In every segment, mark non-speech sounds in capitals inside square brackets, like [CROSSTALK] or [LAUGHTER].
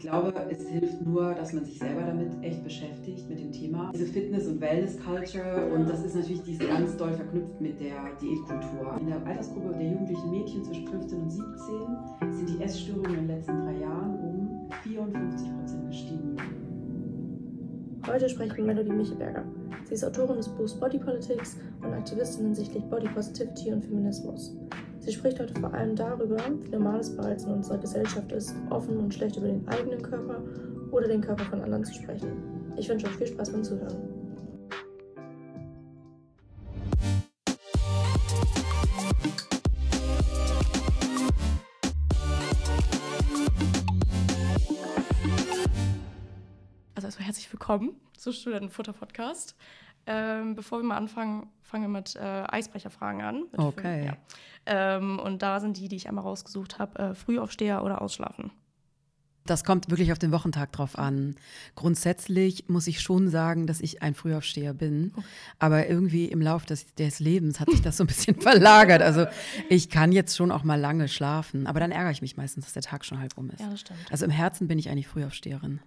glaube, es hilft nur, dass man sich selber damit echt beschäftigt, mit dem Thema. Diese Fitness- und Wellness-Culture und das ist natürlich die ist ganz doll verknüpft mit der Diätkultur. In der Altersgruppe der jugendlichen Mädchen zwischen 15 und 17 sind die Essstörungen in den letzten drei Jahren um 54 Prozent gestiegen. Heute spreche ich mit Melody Michelberger. Sie ist Autorin des Buchs Body Politics und Aktivistin hinsichtlich Body Positivity und Feminismus. Sie spricht heute vor allem darüber, wie normal es bereits in unserer Gesellschaft ist, offen und schlecht über den eigenen Körper oder den Körper von anderen zu sprechen. Ich wünsche euch viel Spaß beim Zuhören. Also herzlich willkommen zu Studentenfutter Podcast. Ähm, bevor wir mal anfangen, fangen wir mit äh, Eisbrecherfragen an. Mit Okay. fünf, ja. ähm, und da sind die, die ich einmal rausgesucht habe, äh, Frühaufsteher oder Ausschlafen. Das kommt wirklich auf den Wochentag drauf an. Grundsätzlich muss ich schon sagen, dass ich ein Frühaufsteher bin. Aber irgendwie im Laufe des, des Lebens hat sich das so ein bisschen [LAUGHS] verlagert. Also ich kann jetzt schon auch mal lange schlafen. Aber dann ärgere ich mich meistens, dass der Tag schon halb rum ist. Ja, das stimmt. Also im Herzen bin ich eigentlich Frühaufsteherin.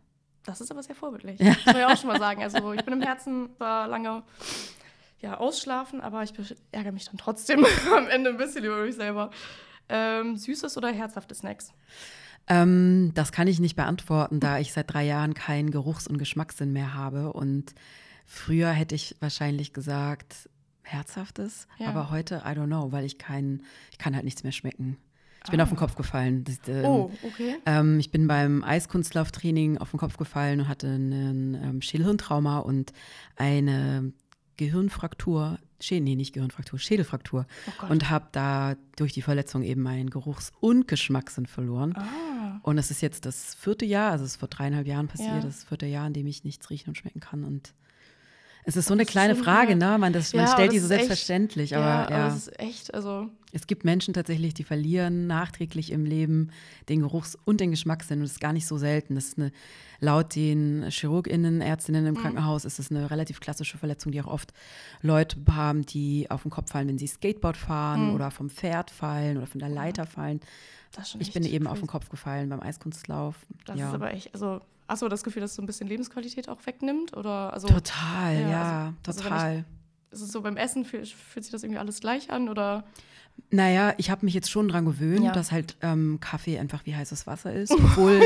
Das ist aber sehr vorbildlich. Das muss ja auch schon mal sagen. Also ich bin im Herzen zwar lange ja, ausschlafen, aber ich ärgere mich dann trotzdem [LAUGHS] am Ende ein bisschen über mich selber. Ähm, süßes oder herzhafte Snacks? Ähm, das kann ich nicht beantworten, da ich seit drei Jahren keinen Geruchs- und Geschmackssinn mehr habe. Und früher hätte ich wahrscheinlich gesagt, herzhaftes, Ja. aber heute, I don't know, weil ich kein, ich kann halt nichts mehr schmecken. Ich bin auf den Kopf gefallen. Das, ähm, Oh, okay. ähm, ich bin beim Eiskunstlauftraining auf den Kopf gefallen und hatte einen ähm, Schädelhirntrauma und eine Gehirnfraktur, Schä nee, nicht Gehirnfraktur, Schädelfraktur. Oh und habe da durch die Verletzung eben meinen Geruchs- und Geschmackssinn verloren. Ah, Und es ist jetzt das vierte Jahr, also es ist vor dreieinhalb Jahren passiert, Ja. das vierte Jahr, in dem ich nichts riechen und schmecken kann. Und es ist so eine kleine Frage, ne? Man, das, man Ja, aber stellt die so ist echt- selbstverständlich, ja, aber aber ja. es ist echt, also Es gibt Menschen tatsächlich, die verlieren nachträglich im Leben den Geruchs- und den Geschmackssinn. Und das ist gar nicht so selten. Das ist eine, laut den ChirurgInnen, Ärztinnen Mhm. im Krankenhaus ist es eine relativ klassische Verletzung, die auch oft Leute haben, die auf den Kopf fallen, wenn sie Skateboard fahren Mhm. oder vom Pferd fallen oder von der Leiter fallen. Ich bin eben auf crazy. den Kopf gefallen beim Eiskunstlauf. Das ja. ist aber echt, also hast du das Gefühl, dass es so ein bisschen Lebensqualität auch wegnimmt? Oder also total, Ja, ja, also- also total. ist es so beim Essen, fühlt, fühlt sich das irgendwie alles gleich an? Oder Naja, ich habe mich jetzt schon dran gewöhnt, Ja. dass halt ähm, Kaffee einfach wie heißes Wasser ist, [LAUGHS] obwohl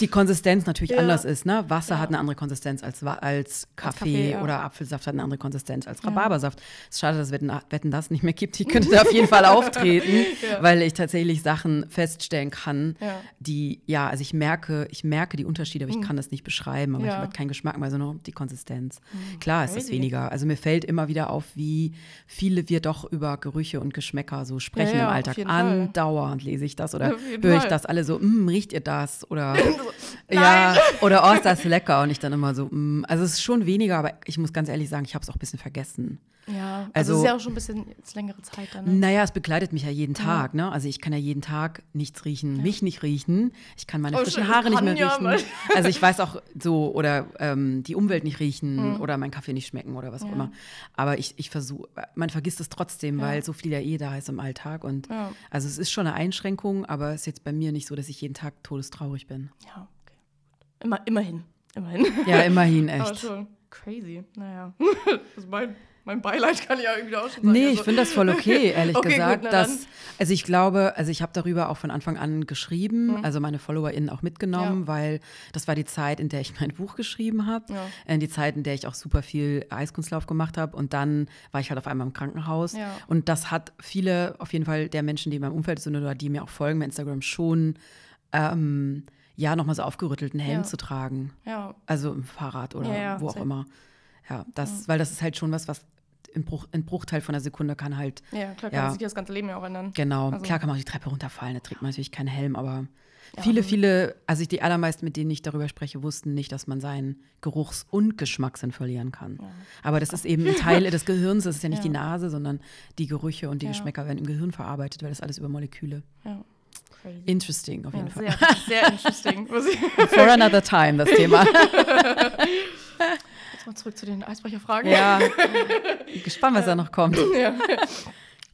die Konsistenz natürlich Ja. anders ist. Ne? Wasser Ja. hat eine andere Konsistenz als, als Kaffee, Kaffee, ja. oder Apfelsaft hat eine andere Konsistenz als Rhabarbersaft. Es ist schade, dass Wetten, Wetten das nicht mehr gibt. Ich könnte da auf jeden Fall [LAUGHS] auftreten, Ja. weil ich tatsächlich Sachen feststellen kann, Ja. die, ja, also ich merke, ich merke die Unterschiede, aber ich kann das nicht beschreiben, aber ich Ja. habe halt keinen Geschmack mehr, sondern die Konsistenz. Klar ist es weniger. Also mir fällt immer wieder auf, wie viele wir doch über Gerüche und Geschmäcker so sprechen Ja, ja, im Alltag. Andauernd lese ich das oder höre ich das alle so, "Mm, riecht ihr das? Oder [LAUGHS] ja, [LAUGHS] oder oh, ist das lecker? Und ich dann immer so, "Mm." also es ist schon weniger, aber ich muss ganz ehrlich sagen, ich habe es auch ein bisschen vergessen. Ja, also, Also- es ist ja auch schon ein bisschen jetzt längere Zeit dann. Ne? Naja, es begleitet mich ja jeden Tag, ne? Also ich kann ja jeden Tag nichts riechen, mich nicht riechen. Ich kann meine Oh, frischen Haare nicht mehr ja riechen. Also ich weiß auch so, oder ähm, die Umwelt nicht riechen oder mein Kaffee nicht schmecken oder was auch. Ja. immer. Aber ich, ich versuche, man vergisst es trotzdem, weil so viel ja eh da ist im Alltag. Und Ja. also es ist schon eine Einschränkung, aber es ist jetzt bei mir nicht so, dass ich jeden Tag todestraurig bin. Ja, okay. Immer, immerhin. Immerhin. Ja, immerhin [LAUGHS] Aber echt. schon crazy. Naja. [LAUGHS] Also mein, mein Beileid kann ich ja irgendwie auch schon sagen. Nee, also, ich finde das voll okay, [LAUGHS] ehrlich Okay, gut, gesagt. na dass, also ich glaube, also ich habe darüber auch von Anfang an geschrieben, also meine FollowerInnen auch mitgenommen, Mhm. Ja. weil das war die Zeit, in der ich mein Buch geschrieben habe, Ja. äh, die Zeit, in der ich auch super viel Eiskunstlauf gemacht habe und dann war ich halt auf einmal im Krankenhaus Ja. und das hat viele, auf jeden Fall der Menschen, die in meinem Umfeld sind oder die mir auch folgen bei Instagram schon, ähm, ja, nochmal so aufgerüttelt, einen Helm zu tragen. Ja, Also im Fahrrad oder wo auch immer. Ja, das, weil das ist halt schon was, was im, Bruch, im Bruchteil von einer Sekunde kann halt, ja klar, kann Ja. sich das ganze Leben ja auch ändern. genau, Also- klar kann man auch die Treppe runterfallen, da trägt man natürlich keinen Helm, aber viele, viele, also die allermeisten, mit denen ich darüber spreche, wussten nicht, dass man seinen Geruchs- und Geschmackssinn verlieren kann. Aber das ist eben ein Teil des Gehirns, das ist ja nicht Ja. die Nase, sondern die Gerüche und die Ja. Geschmäcker werden im Gehirn verarbeitet, weil das alles über Moleküle. Ja. Crazy. Interesting auf jeden Ja, Fall. sehr, sehr interesting. Ich [LAUGHS] For another time, das Thema. [LAUGHS] jetzt mal zurück zu den Eisbrecherfragen. ja, [LAUGHS] gespannt, was da noch kommt. Ja.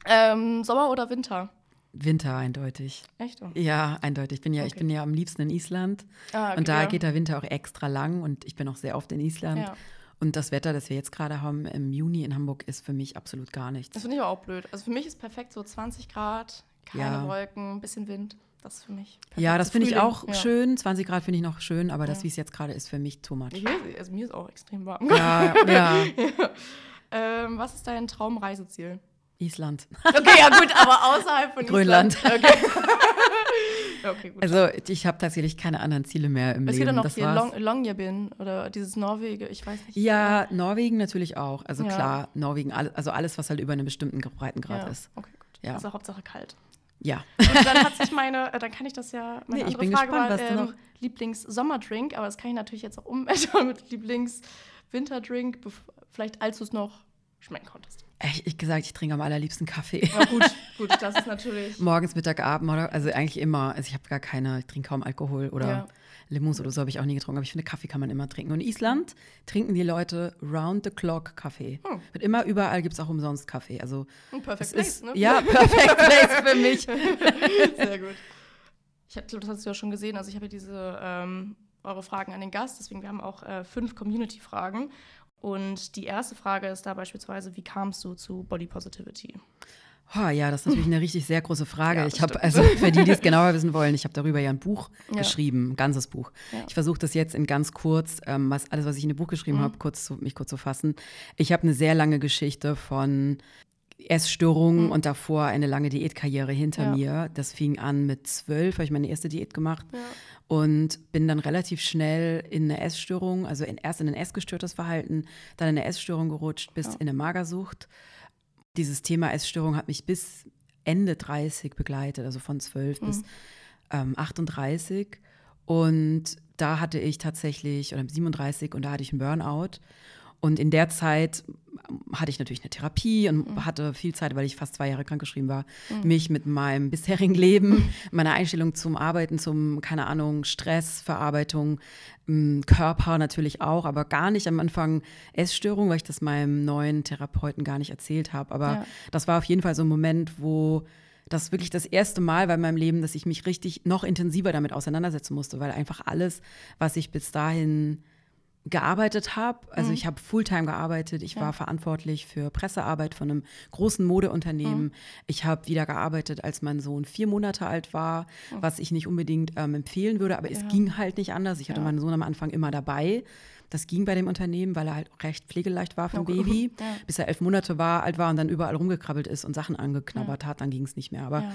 ähm, Sommer oder Winter? Winter eindeutig. Echt? Oh. Ja, eindeutig. Ich bin ja, ich Okay. bin ja am liebsten in Island. Ah, okay, und da geht der Winter auch extra lang und ich bin auch sehr oft in Island. Ja. Und das Wetter, das wir jetzt gerade haben im Juni in Hamburg, ist für mich absolut gar nichts. Das finde ich aber auch blöd. Also für mich ist perfekt so 20 Grad, keine Ja. Wolken, ein bisschen Wind. Das ist für mich. Ja, das finde ich auch ja. schön. 20 Grad finde ich noch schön, aber das, wie es jetzt gerade ist, für mich too much. Ich also mir ist auch extrem warm. Ja, [LAUGHS] ja, ähm, was ist dein Traumreiseziel? Island. Okay, ja gut, aber außerhalb von Grönland. Island. Okay. [LAUGHS] Okay, gut. Also ich habe tatsächlich keine anderen Ziele mehr im es Leben. gibt ja noch das hier war's. Long, Longyearbyen oder dieses Norwege, ich weiß nicht. Ja, Norwegen natürlich auch. Also Ja. klar, Norwegen, also alles, was halt über einen bestimmten Breitengrad ja. ist. Okay, gut. Ja. Also Hauptsache kalt. Ja. Gut, dann hat sich meine, äh, dann kann ich das ja, meine Nee, andere Frage gespannt, war, noch- Lieblings-Sommerdrink, aber das kann ich natürlich jetzt auch umändern [LAUGHS] mit Lieblings-Winterdrink, vielleicht als du es noch schmecken konntest. Ich, ich gesagt, ich trinke am allerliebsten Kaffee. Ja gut, gut, das ist natürlich. [LAUGHS] Morgens, Mittag, Abend oder also eigentlich immer. Also ich habe gar keine, ich trinke kaum Alkohol oder Ja. Limous oder so habe ich auch nie getrunken. Aber ich finde, Kaffee kann man immer trinken. Und in Island trinken die Leute round the clock Kaffee. Hm. Wird immer überall gibt es auch umsonst Kaffee. Also Ein Perfect es Place, ist ne? ja [LAUGHS] perfect place für mich. [LAUGHS] Sehr gut. Ich glaube, das hast du ja schon gesehen. Also ich habe ja diese ähm, eure Fragen an den Gast, deswegen wir haben auch äh, fünf Community-Fragen. Und die erste Frage ist da beispielsweise, wie kamst du zu Body Positivity? Oh, ja, das ist natürlich eine richtig sehr große Frage. Ja, ich habe, also für die, die es genauer wissen wollen, ich habe darüber ja ein Buch Ja. geschrieben, ein ganzes Buch. Ja. Ich versuche das jetzt in ganz kurz, ähm, was, alles, was ich in dem Buch geschrieben Mhm. habe, kurz zu, mich kurz zu fassen. Ich habe eine sehr lange Geschichte von Essstörungen Mhm. und davor eine lange Diätkarriere hinter mir. Das fing an mit zwölf, habe ich meine erste Diät gemacht und bin dann relativ schnell in eine Essstörung, also in, erst in ein essgestörtes Verhalten, dann in eine Essstörung gerutscht, bis in eine Magersucht. Dieses Thema Essstörung hat mich bis Ende 30 begleitet, also von 12 bis Mhm. ähm, 38. Und da hatte ich tatsächlich, oder 37, und da hatte ich einen Burnout. Und in der Zeit ähm, hatte ich natürlich eine Therapie und Mhm. hatte viel Zeit, weil ich fast zwei Jahre krankgeschrieben war, mich mit meinem bisherigen Leben, [LAUGHS] meiner Einstellung zum Arbeiten, zum, keine Ahnung, Stressverarbeitung, m, Körper natürlich auch, aber gar nicht am Anfang Essstörung, weil ich das meinem neuen Therapeuten gar nicht erzählt habe. Aber Ja. das war auf jeden Fall so ein Moment, wo das wirklich das erste Mal in meinem Leben, dass ich mich richtig noch intensiver damit auseinandersetzen musste, weil einfach alles, was ich bis dahin gearbeitet habe. Also ich habe Fulltime gearbeitet. Ich war verantwortlich für Pressearbeit von einem großen Modeunternehmen. Ich habe wieder gearbeitet, als mein Sohn vier Monate alt war, was ich nicht unbedingt ähm, empfehlen würde, aber es Ja. ging halt nicht anders. Ich hatte Ja. meinen Sohn am Anfang immer dabei. Das ging bei dem Unternehmen, weil er halt recht pflegeleicht war für ein Okay. Baby, Ja. bis er elf Monate war, alt war und dann überall rumgekrabbelt ist und Sachen angeknabbert hat. Dann ging es nicht mehr. Aber Ja.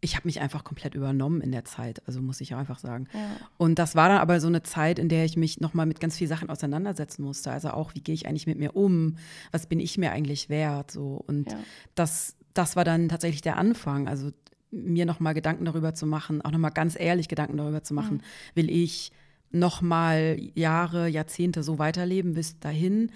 Ich habe mich einfach komplett übernommen in der Zeit, also muss ich auch einfach sagen. Ja. Und das war dann aber so eine Zeit, in der ich mich nochmal mit ganz vielen Sachen auseinandersetzen musste. Also auch, wie gehe ich eigentlich mit mir um? Was bin ich mir eigentlich wert? So. Und Ja. das, das war dann tatsächlich der Anfang. Also mir nochmal Gedanken darüber zu machen, auch nochmal ganz ehrlich Gedanken darüber zu machen, will ich nochmal Jahre, Jahrzehnte so weiterleben bis dahin?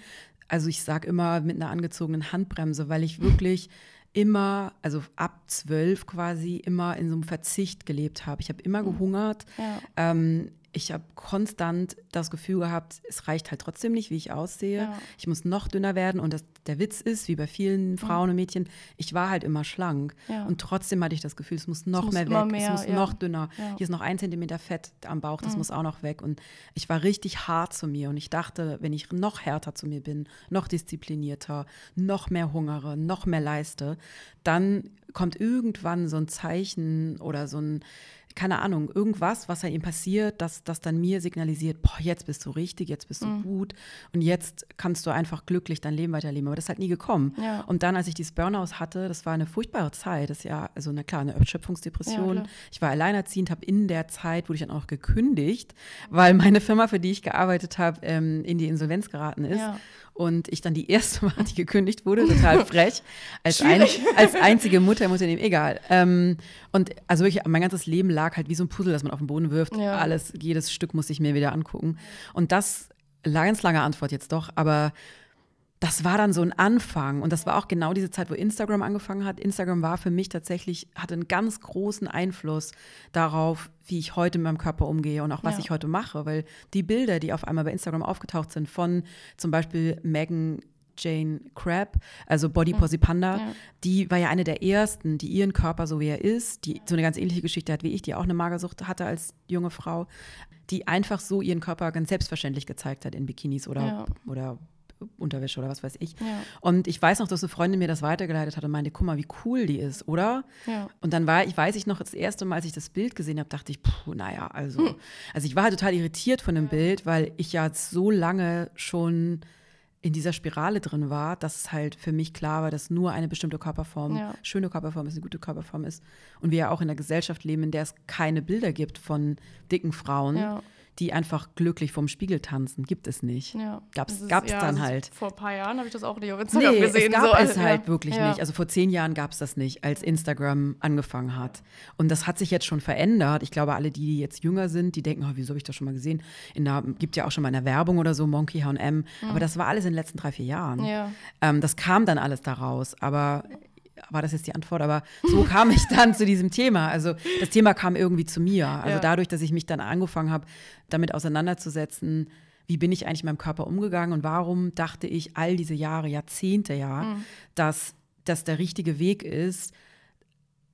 Also ich sage immer mit einer angezogenen Handbremse, weil ich wirklich immer, also ab zwölf quasi, immer in so einem Verzicht gelebt habe. Ich habe immer gehungert. Ja. Ähm, ich habe konstant das Gefühl gehabt, es reicht halt trotzdem nicht, wie ich aussehe. Ja. Ich muss noch dünner werden. Und das, der Witz ist, wie bei vielen Frauen und Mädchen, ich war halt immer schlank. Ja. Und trotzdem hatte ich das Gefühl, es muss noch muss mehr weg, mehr, es muss ja. noch dünner. Ja. Hier ist noch ein Zentimeter Fett am Bauch, das muss auch noch weg. Und ich war richtig hart zu mir. Und ich dachte, wenn ich noch härter zu mir bin, noch disziplinierter, noch mehr hungere, noch mehr leiste, dann kommt irgendwann so ein Zeichen oder so ein, keine Ahnung, irgendwas, was an ihm passiert, das, das dann mir signalisiert, boah, jetzt bist du richtig, jetzt bist du Mhm. gut und jetzt kannst du einfach glücklich dein Leben weiterleben. Aber das ist halt nie gekommen. Ja. Und dann, als ich dieses Burnout hatte, das war eine furchtbare Zeit. Das ist ja, also na klar, eine Ja, Erschöpfungsdepression. klar. ich war alleinerziehend, habe in der Zeit, wurde ich dann auch gekündigt, weil meine Firma, für die ich gearbeitet habe, ähm, in die Insolvenz geraten ist. Ja. Und ich dann die erste [LAUGHS] war, die gekündigt wurde, total [LAUGHS] frech. Als, ein, [LAUGHS] als einzige Mutter im Unternehmen, egal. Ähm, und also wirklich, mein ganzes Leben lag halt wie so ein Puzzle, das man auf den Boden wirft. Ja. Alles, jedes Stück muss ich mir wieder angucken. Und das, ganz lange Antwort jetzt doch, aber das war dann so ein Anfang. Und das war auch genau diese Zeit, wo Instagram angefangen hat. Instagram war für mich tatsächlich, hatte einen ganz großen Einfluss darauf, wie ich heute mit meinem Körper umgehe und auch was Ja. ich heute mache. Weil die Bilder, die auf einmal bei Instagram aufgetaucht sind, von zum Beispiel Megan Jane Crabb, also Body Posy Panda, ja. die war ja eine der ersten, die ihren Körper so wie er ist, die so eine ganz ähnliche Geschichte hat wie ich, die auch eine Magersucht hatte als junge Frau, die einfach so ihren Körper ganz selbstverständlich gezeigt hat in Bikinis oder, ja. oder Unterwäsche oder was weiß ich. Ja. Und ich weiß noch, dass eine Freundin mir das weitergeleitet hat und meinte, guck mal, wie cool die ist, oder? Ja. Und dann war ich, weiß ich noch, das erste Mal, als ich das Bild gesehen habe, dachte ich, puh, naja, also. Hm. Also ich war halt total irritiert von dem Bild, weil ich ja so lange schon in dieser Spirale drin war, dass es halt für mich klar war, dass nur eine bestimmte Körperform, ja. schöne Körperform ist, eine gute Körperform ist. Und wir ja auch in einer Gesellschaft leben, in der es keine Bilder gibt von dicken Frauen. Ja die einfach glücklich vorm Spiegel tanzen. Gibt es nicht. Ja. Gab's, gab's ja, dann halt. Vor ein paar Jahren habe ich das auch nicht auf Instagram nee, gesehen. Es gab so, es ja. halt wirklich nicht. Also vor zehn Jahren gab es das nicht, als Instagram angefangen hat. Und das hat sich jetzt schon verändert. Ich glaube, alle, die jetzt jünger sind, die denken, oh, wieso habe ich das schon mal gesehen? In der, gibt ja auch schon mal eine Werbung oder so, Monkey H&M. Mhm. Aber das war alles in den letzten drei, vier Jahren. Ähm, das kam dann alles daraus. Aber war das jetzt die Antwort, aber so kam ich dann zu diesem Thema. Also das Thema kam irgendwie zu mir. Also ja. dadurch, dass ich mich dann angefangen habe, damit auseinanderzusetzen, wie bin ich eigentlich mit meinem Körper umgegangen und warum dachte ich all diese Jahre, Jahrzehnte ja, mhm. dass das der richtige Weg ist,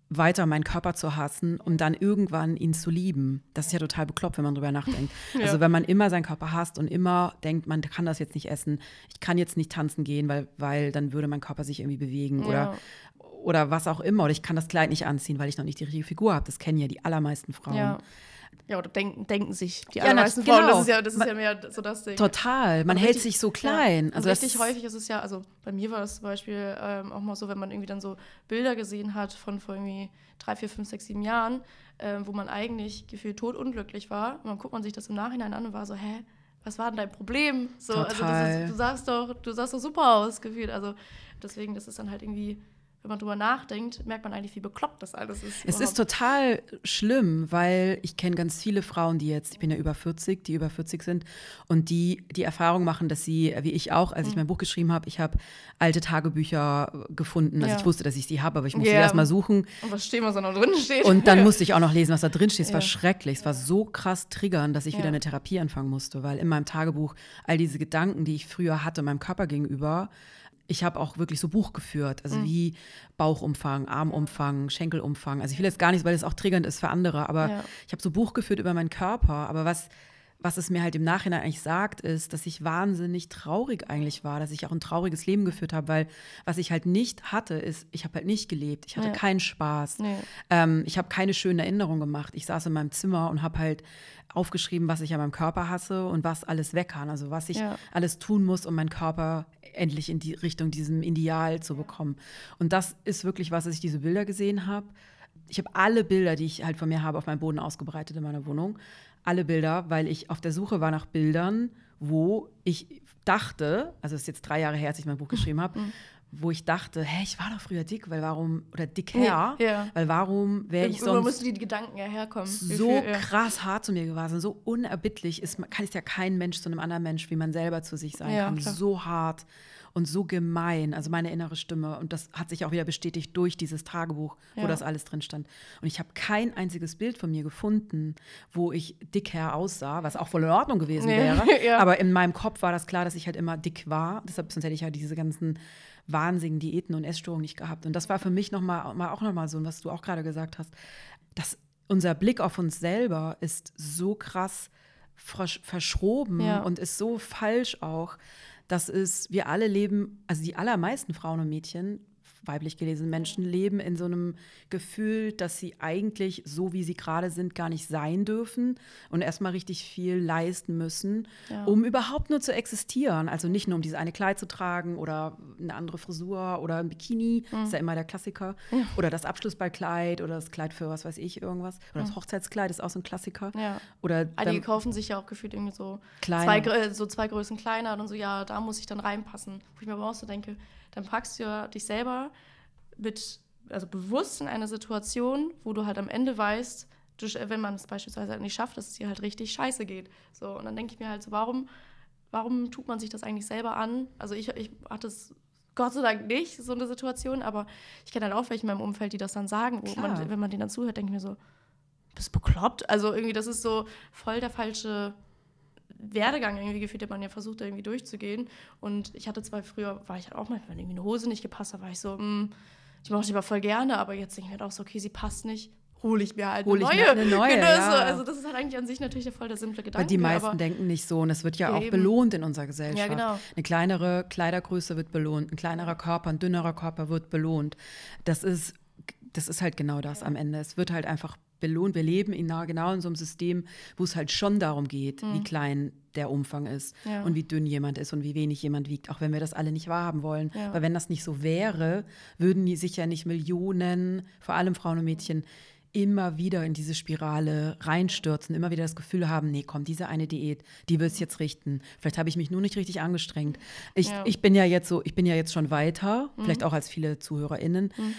weiter meinen Körper zu hassen, um dann irgendwann ihn zu lieben. Das ist ja total bekloppt, wenn man drüber nachdenkt. [LAUGHS] ja. Also wenn man immer seinen Körper hasst und immer denkt, man kann das jetzt nicht essen, ich kann jetzt nicht tanzen gehen, weil, weil dann würde mein Körper sich irgendwie bewegen ja. oder, oder was auch immer. Oder ich kann das Kleid nicht anziehen, weil ich noch nicht die richtige Figur habe. Das kennen ja die allermeisten Frauen. Ja. Ja, oder denken, denken sich die ja, allermeisten Frauen. Genau. Das ist ja, das ist ja mehr so das Ding. Total. Man hält sich so klein. Ja. Also richtig häufig ist es ja, also bei mir war das zum Beispiel ähm, auch mal so, wenn man irgendwie dann so Bilder gesehen hat von vor irgendwie drei, vier, fünf, sechs, sieben Jahren, äh, wo man eigentlich gefühlt totunglücklich war. Und dann guckt man sich das im Nachhinein an und war so, hä? Was war denn dein Problem? So, Total. also ist, du sahst doch, du sahst doch super aus, gefühlt. Also deswegen, das ist dann halt irgendwie wenn man drüber nachdenkt, merkt man eigentlich, wie bekloppt das alles ist. Es ist total schlimm, weil ich kenne ganz viele Frauen, die jetzt, ich bin ja über 40, die über 40 sind und die die Erfahrung machen, dass sie, wie ich auch, als ich mhm. mein Buch geschrieben habe, ich habe alte Tagebücher gefunden. Also ja. ich wusste, dass ich sie habe, aber ich musste yeah. erst mal suchen. Und was steht, was da noch drin steht. Und dann musste ich auch noch [LAUGHS] lesen, was da drin steht. Es ja. war schrecklich. Es war so krass triggernd, dass ich ja. wieder eine Therapie anfangen musste, weil in meinem Tagebuch all diese Gedanken, die ich früher hatte, meinem Körper gegenüber, ich habe auch wirklich so Buch geführt, also mhm. wie Bauchumfang, Armumfang, Schenkelumfang. Also ich will jetzt gar nicht, weil es auch triggernd ist für andere, aber ja. ich habe so Buch geführt über meinen Körper. Aber was, was es mir halt im Nachhinein eigentlich sagt, ist, dass ich wahnsinnig traurig eigentlich war, dass ich auch ein trauriges Leben geführt habe, weil was ich halt nicht hatte, ist, ich habe halt nicht gelebt. Ich hatte ja. keinen Spaß. Nee. Ähm, ich habe keine schönen Erinnerungen gemacht. Ich saß in meinem Zimmer und habe halt aufgeschrieben, was ich an meinem Körper hasse und was alles weg kann. Also was ich ja. alles tun muss, um meinen Körper endlich in die Richtung diesem Ideal zu bekommen. Und das ist wirklich was, dass ich diese Bilder gesehen habe. Ich habe alle Bilder, die ich halt von mir habe, auf meinem Boden ausgebreitet in meiner Wohnung. Alle Bilder, weil ich auf der Suche war nach Bildern, wo ich dachte, also es ist jetzt drei Jahre her, als ich mein Buch geschrieben habe, mhm wo ich dachte, hä, ich war doch früher dick, weil warum, oder dicker, ja, ja. weil warum wäre ich sonst. Wo müssen die Gedanken ja herkommen. So viel, ja. krass hart zu mir gewesen, so unerbittlich ist, kann es ja kein Mensch zu einem anderen Mensch, wie man selber zu sich sein kann. Klar. So hart und so gemein, also meine innere Stimme. Und das hat sich auch wieder bestätigt durch dieses Tagebuch, wo ja. das alles drin stand. Und ich habe kein einziges Bild von mir gefunden, wo ich dicker aussah, was auch voll in Ordnung gewesen nee. wäre. [LAUGHS] ja. Aber in meinem Kopf war das klar, dass ich halt immer dick war. Deshalb, sonst hätte ich ja diese ganzen wahnsinnigen Diäten und Essstörungen nicht gehabt. Und das war für mich noch mal, mal auch nochmal so, was du auch gerade gesagt hast, dass unser Blick auf uns selber ist so krass verschoben ja. und ist so falsch auch, dass es, wir alle leben, also die allermeisten Frauen und Mädchen weiblich gelesene Menschen leben in so einem Gefühl, dass sie eigentlich so, wie sie gerade sind, gar nicht sein dürfen und erstmal richtig viel leisten müssen, ja. um überhaupt nur zu existieren. Also nicht nur um dieses eine Kleid zu tragen oder eine andere Frisur oder ein Bikini, mhm. ist ja immer der Klassiker, ja. oder das Abschlussballkleid oder das Kleid für was weiß ich irgendwas oder mhm. das Hochzeitskleid ist auch so ein Klassiker. Ja. Oder Einige kaufen sich ja auch gefühlt irgendwie so zwei, so zwei Größen kleiner und so, ja, da muss ich dann reinpassen. Wo ich mir aber auch so denke, dann packst du ja dich selber mit, also bewusst in eine Situation, wo du halt am Ende weißt, wenn man es beispielsweise halt nicht schafft, dass es dir halt richtig scheiße geht. So, und dann denke ich mir halt so, warum, warum tut man sich das eigentlich selber an? Also ich, ich hatte es Gott sei Dank nicht, so eine Situation, aber ich kenne halt auch welche in meinem Umfeld, die das dann sagen, man, wenn man denen dann zuhört, denke ich mir so, bist bekloppt? Also irgendwie, das ist so voll der falsche Werdegang irgendwie gefühlt, den man ja versucht, irgendwie durchzugehen. Und ich hatte zwar früher, war ich halt auch manchmal, wenn irgendwie eine Hose nicht gepasst hat, war ich so, mh, hm, ich mache die aber voll gerne, aber jetzt denke ich mir halt auch so, okay, sie passt nicht hole ich mir halt hol eine neue. Eine neue [LAUGHS] genau, ja. Also das ist halt eigentlich an sich natürlich der voll der simple Gedanke. Weil die meisten denken nicht so und es wird ja, ja auch eben. belohnt in unserer Gesellschaft. Ja, genau. Eine kleinere Kleidergröße wird belohnt, ein kleinerer Körper, ein dünnerer Körper wird belohnt. Das ist, das ist halt genau das ja. am Ende. Es wird halt einfach belohnt. Wir leben in, genau in so einem System, wo es halt schon darum geht, mhm. wie klein der Umfang ist ja. und wie dünn jemand ist und wie wenig jemand wiegt, auch wenn wir das alle nicht wahrhaben wollen. Ja. Weil wenn das nicht so wäre, würden die sich ja nicht Millionen, vor allem Frauen und Mädchen, immer wieder in diese Spirale reinstürzen, immer wieder das Gefühl haben, nee, komm, diese eine Diät, die wird es jetzt richten. Vielleicht habe ich mich nur nicht richtig angestrengt. Ich, ja. ich bin ja jetzt so, ich bin ja jetzt schon weiter, mhm. vielleicht auch als viele ZuhörerInnen. Mhm.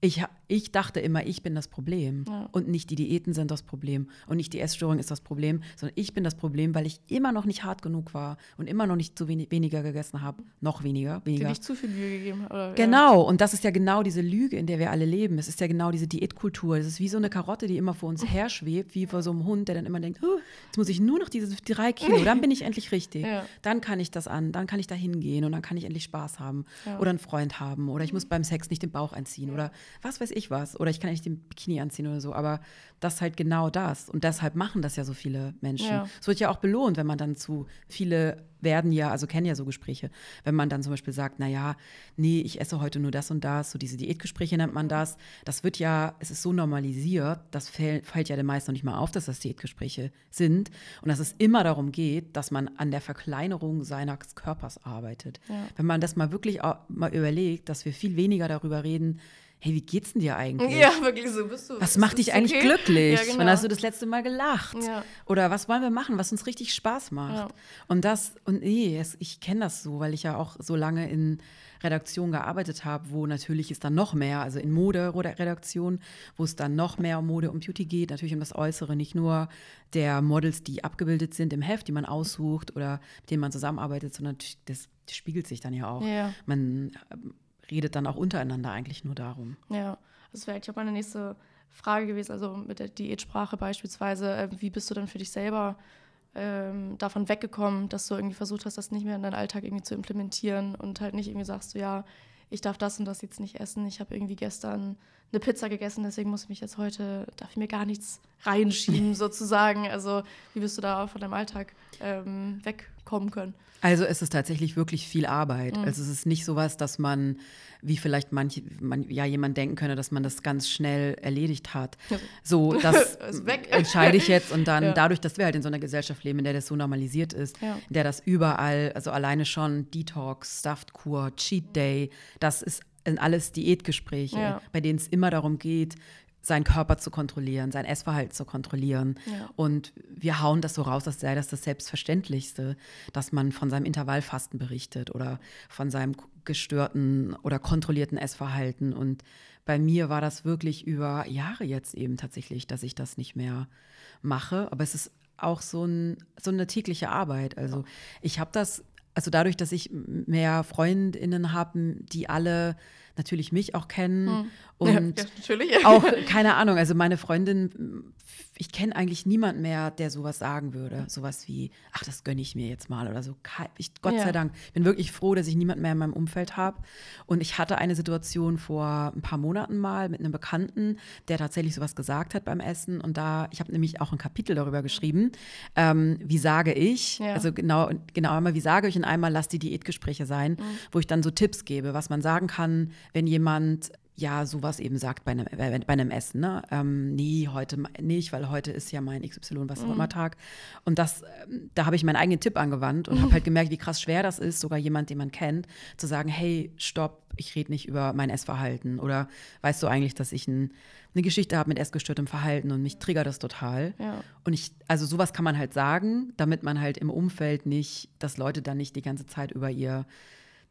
Ich, ich dachte immer, ich bin das Problem ja. und nicht die Diäten sind das Problem und nicht die Essstörung ist das Problem, sondern ich bin das Problem, weil ich immer noch nicht hart genug war und immer noch nicht zu wenig, weniger gegessen habe, noch weniger, weniger. nicht zu viel Mühe gegeben oder, Genau, ja. und das ist ja genau diese Lüge, in der wir alle leben. Es ist ja genau diese Diätkultur. Es ist wie so eine Karotte, die immer vor uns her schwebt, wie vor so einem Hund, der dann immer denkt, oh, jetzt muss ich nur noch diese drei Kilo, dann bin ich endlich richtig. Ja. Dann kann ich das an, dann kann ich da hingehen und dann kann ich endlich Spaß haben oder einen Freund haben oder ich muss beim Sex nicht den Bauch einziehen oder was weiß ich was. Oder ich kann nicht den Bikini anziehen oder so. Aber das ist halt genau das. Und deshalb machen das ja so viele Menschen. Ja. Es wird ja auch belohnt, wenn man dann zu viele werden ja, also kennen ja so Gespräche, wenn man dann zum Beispiel sagt, naja, nee, ich esse heute nur das und das, so diese Diätgespräche nennt man das. Das wird ja, es ist so normalisiert, das fällt, fällt ja den meisten noch nicht mal auf, dass das Diätgespräche sind. Und dass es immer darum geht, dass man an der Verkleinerung seines Körpers arbeitet. Ja. Wenn man das mal wirklich mal überlegt, dass wir viel weniger darüber reden, hey, wie geht's denn dir eigentlich? Ja, wirklich so bist du. Was macht dich eigentlich okay? glücklich? Ja, genau. Wann hast du das letzte Mal gelacht? Ja. Oder was wollen wir machen, was uns richtig Spaß macht? Ja. Und das, und nee, ich kenne das so, weil ich ja auch so lange in Redaktion gearbeitet habe, wo natürlich ist dann noch mehr, also in Mode-Redaktion, wo es dann noch mehr um Mode und Beauty geht, natürlich um das Äußere, nicht nur der Models, die abgebildet sind im Heft, die man aussucht oder mit denen man zusammenarbeitet, sondern das, das spiegelt sich dann ja auch. Ja. Man redet dann auch untereinander eigentlich nur darum. Ja, das wäre eigentlich auch meine nächste Frage gewesen, also mit der Diätsprache beispielsweise. Äh, wie bist du dann für dich selber ähm, davon weggekommen, dass du irgendwie versucht hast, das nicht mehr in deinen Alltag irgendwie zu implementieren und halt nicht irgendwie sagst, du ja, ich darf das und das jetzt nicht essen. Ich habe irgendwie gestern eine Pizza gegessen, deswegen muss ich mich jetzt heute, darf ich mir gar nichts reinschieben [LAUGHS] sozusagen. Also wie wirst du da von deinem Alltag ähm, wegkommen können? Also es ist tatsächlich wirklich viel Arbeit. Mhm. Also es ist nicht sowas, dass man, wie vielleicht manche, man, ja jemand denken könnte, dass man das ganz schnell erledigt hat. So, [LAUGHS] das entscheide ich jetzt und dann ja. dadurch, dass wir halt in so einer Gesellschaft leben, in der das so normalisiert ist, ja. in der das überall, also alleine schon Detox, Stuffed-Kur, Cheat Day, das ist alles Diätgespräche, ja. bei denen es immer darum geht, seinen Körper zu kontrollieren, sein Essverhalten zu kontrollieren. Ja. Und wir hauen das so raus, als sei das das Selbstverständlichste, dass man von seinem Intervallfasten berichtet oder von seinem gestörten oder kontrollierten Essverhalten. Und bei mir war das wirklich über Jahre jetzt eben tatsächlich, dass ich das nicht mehr mache. Aber es ist auch so, ein, so eine tägliche Arbeit. Also ich habe das, also dadurch, dass ich mehr Freundinnen habe, die alle natürlich mich auch kennen hm. und ja, natürlich. [LAUGHS] auch keine Ahnung, also meine Freundin ich kenne eigentlich niemanden mehr, der sowas sagen würde. Sowas wie, ach, das gönne ich mir jetzt mal oder so. Ich, Gott ja. sei Dank, bin wirklich froh, dass ich niemanden mehr in meinem Umfeld habe. Und ich hatte eine Situation vor ein paar Monaten mal mit einem Bekannten, der tatsächlich sowas gesagt hat beim Essen. Und da, ich habe nämlich auch ein Kapitel darüber geschrieben. Ähm, wie sage ich? Ja. Also genau, genau einmal, wie sage ich und einmal lass die Diätgespräche sein, mhm. wo ich dann so Tipps gebe, was man sagen kann, wenn jemand ja sowas eben sagt bei einem, bei einem Essen. Ne? Ähm, nee, heute nicht, weil heute ist ja mein XY was auch mhm. immer Tag. Und das, ähm, da habe ich meinen eigenen Tipp angewandt und [LAUGHS] habe halt gemerkt, wie krass schwer das ist, sogar jemand, den man kennt, zu sagen, hey, stopp, ich rede nicht über mein Essverhalten. Oder weißt du eigentlich, dass ich ein, eine Geschichte habe mit essgestörtem Verhalten und mich triggert das total. Ja. Und ich, also sowas kann man halt sagen, damit man halt im Umfeld nicht, dass Leute dann nicht die ganze Zeit über ihr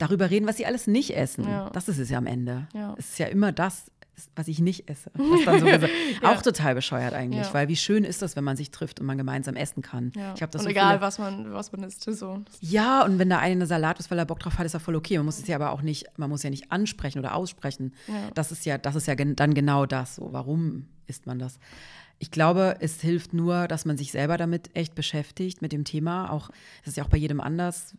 darüber reden, was sie alles nicht essen. Ja. Das ist es ja am Ende. Ja. Es ist ja immer das, was ich nicht esse. [LAUGHS] So ja. Auch total bescheuert eigentlich, ja. weil wie schön ist das, wenn man sich trifft und man gemeinsam essen kann. Ja. Ich das und so egal, viele... was, man, was man isst. So. Ja, und wenn da eine Salat ist, weil er Bock drauf hat, ist ja voll okay. Man muss es ja aber auch nicht, man muss ja nicht ansprechen oder aussprechen. Das ist ja, das ist ja dann genau das. So, warum isst man das. Ich glaube, es hilft nur, dass man sich selber damit echt beschäftigt, mit dem Thema. Auch, das ist ja auch bei jedem anders,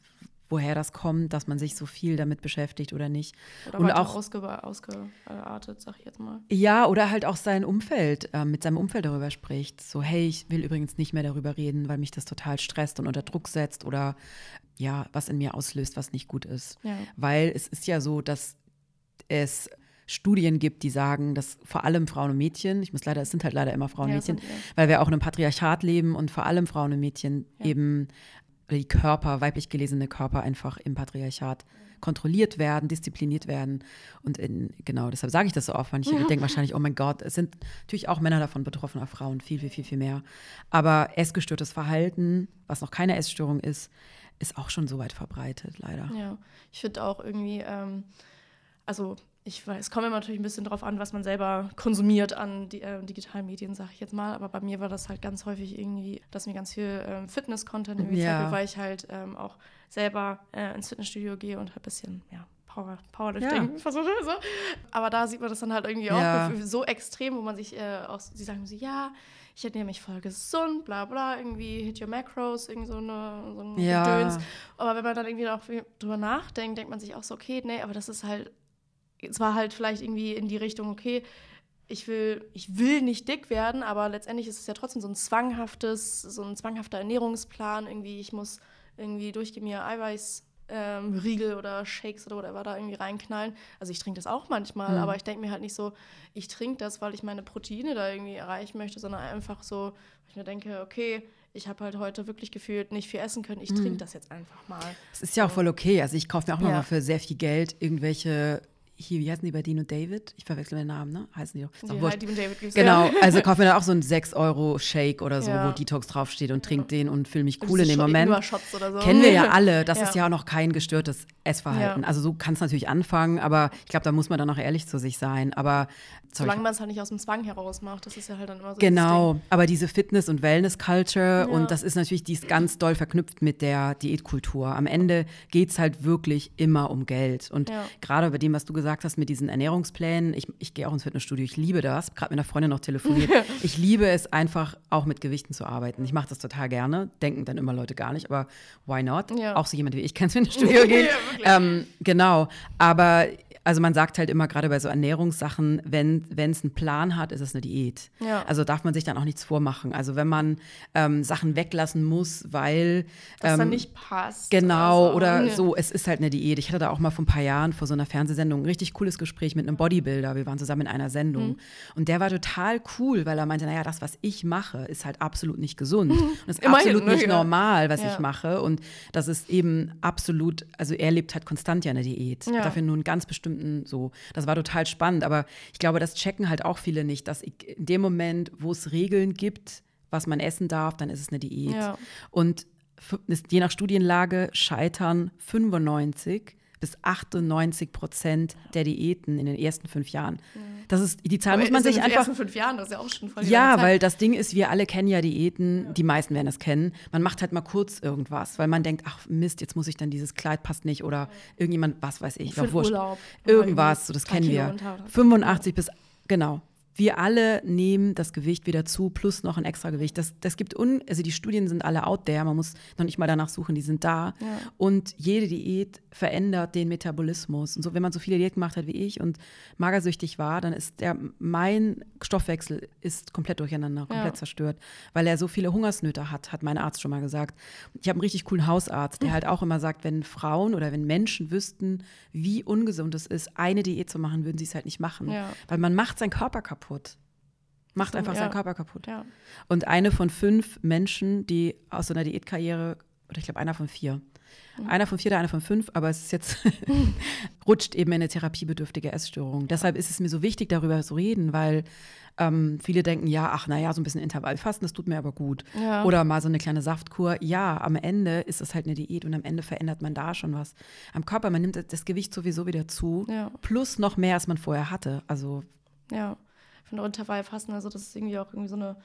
woher das kommt, dass man sich so viel damit beschäftigt oder nicht. Oder und auch ausge ausgeartet, sag ich jetzt mal. Ja, oder halt auch sein Umfeld, äh, mit seinem Umfeld darüber spricht. So, hey, ich will übrigens nicht mehr darüber reden, weil mich das total stresst und unter Druck setzt oder ja, was in mir auslöst, was nicht gut ist. Ja. Weil es ist ja so, dass es Studien gibt, die sagen, dass vor allem Frauen und Mädchen, ich muss leider, es sind halt leider immer Frauen und Mädchen, ja. weil wir auch in einem Patriarchat leben und vor allem Frauen und Mädchen ja. eben die Körper, weiblich gelesene Körper einfach im Patriarchat kontrolliert werden, diszipliniert werden. Und in, genau, deshalb sage ich das so oft. Manche denken wahrscheinlich, oh mein Gott, es sind natürlich auch Männer davon betroffen, auch Frauen, viel, viel, viel, viel mehr. Aber essgestörtes Verhalten, was noch keine Essstörung ist, ist auch schon so weit verbreitet, leider. Ja, ich finde auch irgendwie, ähm, also ich weiß, es kommt immer natürlich ein bisschen drauf an, was man selber konsumiert an die, äh, digitalen Medien, sage ich jetzt mal. Aber bei mir war das halt ganz häufig irgendwie, dass mir ganz viel ähm, Fitness-Content irgendwie ja. weil ich halt ähm, auch selber äh, ins Fitnessstudio gehe und halt ein bisschen, ja, Power, Powerlifting ja. [LAUGHS] versuche. So. Aber da sieht man das dann halt irgendwie ja. auch so extrem, wo man sich äh, auch, sie sagen so, ja, ich ernähre mich voll gesund, bla bla, irgendwie hit your macros, irgend so, eine, so ein ja. Gedöns. Aber wenn man dann irgendwie auch drüber nachdenkt, denkt man sich auch so, okay, nee, aber das ist halt es war halt vielleicht irgendwie in die Richtung, okay, ich will, ich will nicht dick werden, aber letztendlich ist es ja trotzdem so ein zwanghaftes, so ein zwanghafter Ernährungsplan. Irgendwie, ich muss irgendwie durchgehen mir Eiweiß. Ähm, oder Shakes oder whatever da irgendwie reinknallen. Also ich trinke das auch manchmal, mhm. aber ich denke mir halt nicht so, ich trinke das, weil ich meine Proteine da irgendwie erreichen möchte, sondern einfach so, weil ich mir denke, okay, ich habe halt heute wirklich gefühlt nicht viel essen können, ich trinke mhm. das jetzt einfach mal. Es ist ja auch voll okay. Also ich kaufe mir auch ja. mal für sehr viel Geld irgendwelche hier, wie heißen die bei Dean und David? Ich verwechsel den Namen, ne? Heißen die doch. Ja, Dean und David gibt's Genau, also [LAUGHS] kauf mir da auch so einen 6-Euro-Shake oder so, ja. wo Detox draufsteht und trink den und fühle mich cool in dem Moment. So. Kennen wir ja [LAUGHS] alle. Das ist ja auch noch kein gestörtes Essverhalten. Also so kann es natürlich anfangen, aber ich glaube, da muss man dann auch ehrlich zu sich sein. Aber Solange man es halt nicht aus dem Zwang heraus macht, das ist ja halt dann immer so. Genau, aber diese Fitness- und Wellness-Culture und das ist natürlich, die ist ganz doll verknüpft mit der Diätkultur. Am Ende geht es halt wirklich immer um Geld. Und gerade bei dem, was du gesagt hast mit diesen Ernährungsplänen, ich, ich gehe auch ins Fitnessstudio, ich liebe das, gerade mit einer Freundin noch telefoniert. [LAUGHS] ich liebe es einfach auch mit Gewichten zu arbeiten. Ich mache das total gerne, denken dann immer Leute gar nicht, aber why not? Ja. Auch so jemand wie ich kann ins Fitnessstudio [LAUGHS] gehen. ja, ähm, genau, aber also man sagt halt immer gerade bei so Ernährungssachen, wenn es einen Plan hat, ist es eine Diät. Ja. Also darf man sich dann auch nichts vormachen. Also wenn man ähm, Sachen weglassen muss, weil das ähm, dann nicht passt. Genau, also, oder nee. so, es ist halt eine Diät. Ich hatte da auch mal vor ein paar Jahren vor so einer Fernsehsendung ein richtig cooles Gespräch mit einem Bodybuilder. Wir waren zusammen in einer Sendung. Mhm. Und der war total cool, weil er meinte, naja, das, was ich mache, ist halt absolut nicht gesund. Und das ist absolut ne, nicht ja. normal, was ja. ich mache. Und das ist eben absolut, also er lebt halt konstant ja eine Diät. Ja. Dafür nur ein ganz bestimmtes bestimmten so. Das war total spannend, aber ich glaube, das checken halt auch viele nicht, dass in dem Moment, wo es Regeln gibt, was man essen darf, dann ist es eine Diät. Ja. Und je nach Studienlage scheitern 95 bis 98 Prozent der Diäten in den ersten fünf Jahren. Das ist die Zahl Aber muss man sich in einfach. In den ersten fünf Jahren, das ist ja auch schon voll Ja, weil das Ding ist, wir alle kennen ja Diäten. Ja. Die meisten werden es kennen. Man macht halt mal kurz irgendwas, weil man denkt, ach Mist, jetzt muss ich dann dieses Kleid passt nicht oder irgendjemand, was weiß ich, Für wurscht. Urlaub. Irgendwas, so das kennen wir. 85 bis genau wir alle nehmen das Gewicht wieder zu, plus noch ein extra Gewicht. Das, das gibt un, also die Studien sind alle out there, man muss noch nicht mal danach suchen, die sind da. Ja. Und jede Diät verändert den Metabolismus. Und so, wenn man so viele Diäten gemacht hat wie ich und magersüchtig war, dann ist der, mein Stoffwechsel ist komplett durcheinander, komplett ja. zerstört, weil er so viele Hungersnöte hat, hat mein Arzt schon mal gesagt. Ich habe einen richtig coolen Hausarzt, der mhm. [LAUGHS] halt auch immer sagt, wenn Frauen oder wenn Menschen wüssten, wie ungesund es ist, eine Diät zu machen, würden sie es halt nicht machen. Ja. Weil man macht seinen Körper kaputt kaputt. Macht einfach ja. seinen Körper kaputt. Ja. Und eine von fünf Menschen, die aus so einer Diätkarriere, oder ich glaube einer von vier, mhm. einer von vier oder einer von fünf, aber es ist jetzt, [LAUGHS] [LAUGHS] rutscht eben in eine therapiebedürftige Essstörung. Deshalb ist es mir so wichtig, darüber zu reden, weil ähm, viele denken, ja, ach naja, so ein bisschen Intervallfasten, das tut mir aber gut. Ja. Oder mal so eine kleine Saftkur. Ja, am Ende ist es halt eine Diät und am Ende verändert man da schon was. Am Körper, man nimmt das Gewicht sowieso wieder zu, plus noch mehr, als man vorher hatte. Also ja finde Intervallfasten, also das ist irgendwie auch irgendwie so eine,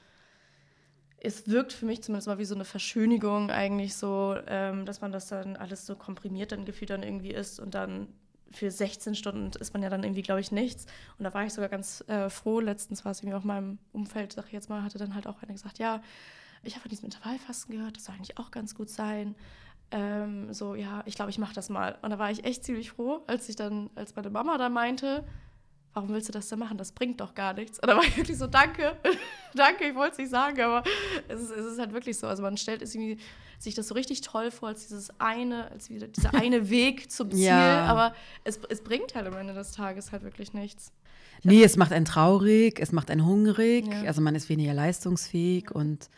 es wirkt für mich zumindest mal wie so eine Verschönigung eigentlich so, ähm, dass man das dann alles so komprimiert dann gefühlt dann irgendwie ist und dann für 16 Stunden ist man ja dann irgendwie, glaube ich, nichts. Und da war ich sogar ganz äh, froh. Letztens war es irgendwie auf meinem Umfeld, sag ich jetzt mal, hatte dann halt auch einer gesagt, ja, ich habe von diesem Intervallfasten gehört, das soll eigentlich auch ganz gut sein. Ähm, so, ja, ich glaube, ich mache das mal. Und da war ich echt ziemlich froh, als ich dann, als meine Mama dann meinte, warum willst du das denn machen? Das bringt doch gar nichts. Und da war ich wirklich so, danke, [LAUGHS] danke, ich wollte es nicht sagen, aber es ist, es ist, halt wirklich so. Also man stellt sich das so richtig toll vor, als dieses eine, als wieder dieser [LAUGHS] eine Weg zum Ziel, ja. aber es, es bringt halt am Ende des Tages halt wirklich nichts. Ich nee, es macht einen traurig, es macht einen hungrig, ja. also man ist weniger leistungsfähig und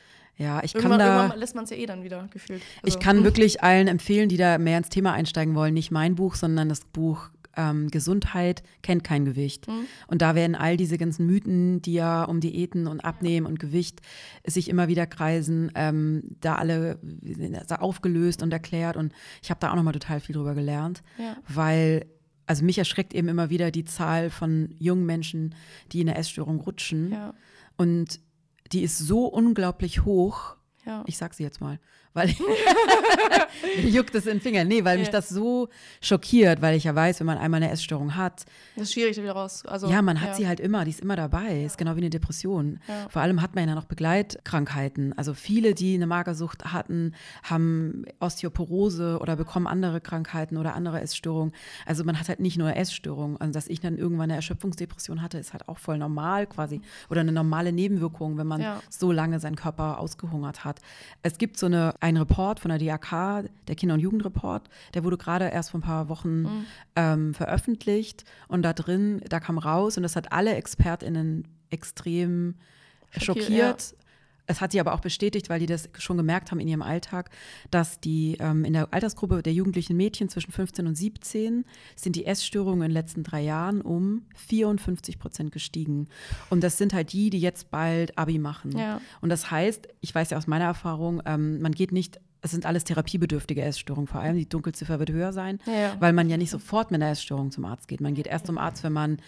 ja, ich irgendwann, kann da. Irgendwann lässt man es ja eh dann wieder gefühlt. Also. Ich kann [LAUGHS] wirklich allen empfehlen, die da mehr ins Thema einsteigen wollen, nicht mein Buch, sondern das Buch ähm, Gesundheit kennt kein Gewicht. Mhm. Und da werden all diese ganzen Mythen, die ja um Diäten und Abnehmen und Gewicht sich immer wieder kreisen, ähm, da alle da aufgelöst und erklärt. Und ich habe da auch nochmal total viel drüber gelernt, ja. weil also mich erschreckt eben immer wieder die Zahl von jungen Menschen, die in der Essstörung rutschen. Ja. Und die ist so unglaublich hoch. Ja. Ich sag sie jetzt mal weil [LAUGHS] [LAUGHS] juckt es in den Finger. Nee, weil ja. mich das so schockiert, weil ich ja weiß, wenn man einmal eine Essstörung hat. Das ist schwierig, da wieder raus. Also, ja, man hat ja. sie halt immer, die ist immer dabei. Ist genau wie eine Depression. Ja. Vor allem hat man ja noch Begleitkrankheiten. Also viele, die eine Magersucht hatten, haben Osteoporose oder bekommen andere Krankheiten oder andere Essstörungen. Also man hat halt nicht nur Essstörungen. Also dass ich dann irgendwann eine Erschöpfungsdepression hatte, ist halt auch voll normal quasi. Oder eine normale Nebenwirkung, wenn man so lange seinen Körper ausgehungert hat. Es gibt so eine ein Report von der DAK, der Kinder- und Jugendreport, der wurde gerade erst vor ein paar Wochen mhm. ähm, veröffentlicht und da drin, da kam raus und das hat alle ExpertInnen extrem schockiert. schockiert. Es hat sie aber auch bestätigt, weil die das schon gemerkt haben in ihrem Alltag, dass die ähm, in der Altersgruppe der jugendlichen Mädchen zwischen 15 und 17 sind die Essstörungen in den letzten drei Jahren um 54 Prozent gestiegen. Und das sind halt die, die jetzt bald Abi machen. Ja. Und das heißt, ich weiß ja aus meiner Erfahrung, ähm, man geht nicht es sind alles therapiebedürftige Essstörungen, vor allem die Dunkelziffer wird höher sein, ja. weil man ja nicht sofort mit einer Essstörung zum Arzt geht. Man geht erst zum Arzt, wenn man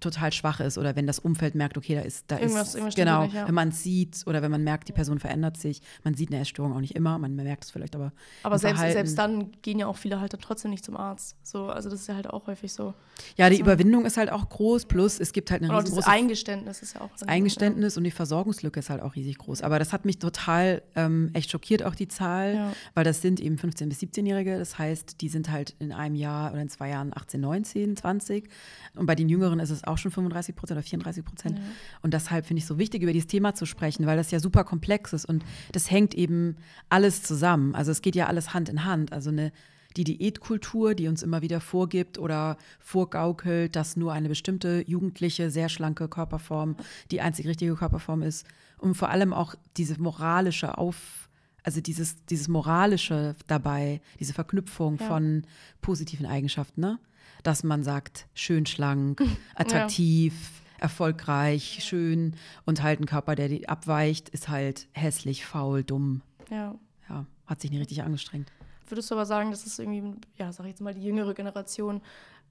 total schwach ist oder wenn das Umfeld merkt, okay, da ist, da irgendwas, ist, irgendwas genau, nicht, ja. wenn man sieht oder wenn man merkt, die Person verändert sich. Man sieht eine Essstörung auch nicht immer, man merkt es vielleicht aber. Aber selbst, selbst dann gehen ja auch viele halt dann trotzdem nicht zum Arzt. So, also das ist ja halt auch häufig so. Ja, die so. Überwindung ist halt auch groß, plus es gibt halt eine riesengroße Eingeständnis ist ja auch. Das Eingeständnis ja. und die Versorgungslücke ist halt auch riesig groß. Aber das hat mich total ähm, echt schockiert, auch die Zahl, ja. weil das sind eben 15- bis 17-Jährige. Das heißt, die sind halt in einem Jahr oder in zwei Jahren 18, 19, 20. Und bei den Jüngeren ist es auch schon 35 Prozent oder 34 Prozent. Ja. Und deshalb finde ich es so wichtig, über dieses Thema zu sprechen, weil das ja super komplex ist und das hängt eben alles zusammen. Also es geht ja alles Hand in Hand. Also eine die Diätkultur, die uns immer wieder vorgibt oder vorgaukelt, dass nur eine bestimmte jugendliche, sehr schlanke Körperform die einzig richtige Körperform ist. Und vor allem auch diese moralische Auf, also dieses, dieses moralische dabei, diese Verknüpfung ja. von positiven Eigenschaften, ne? Dass man sagt, schön schlank, [LAUGHS] attraktiv, ja. erfolgreich, schön und halt ein Körper, der abweicht, ist halt hässlich, faul, dumm. Ja. Ja, hat sich nicht richtig angestrengt. Würdest du aber sagen, dass es irgendwie, ja, sag ich jetzt mal, die jüngere Generation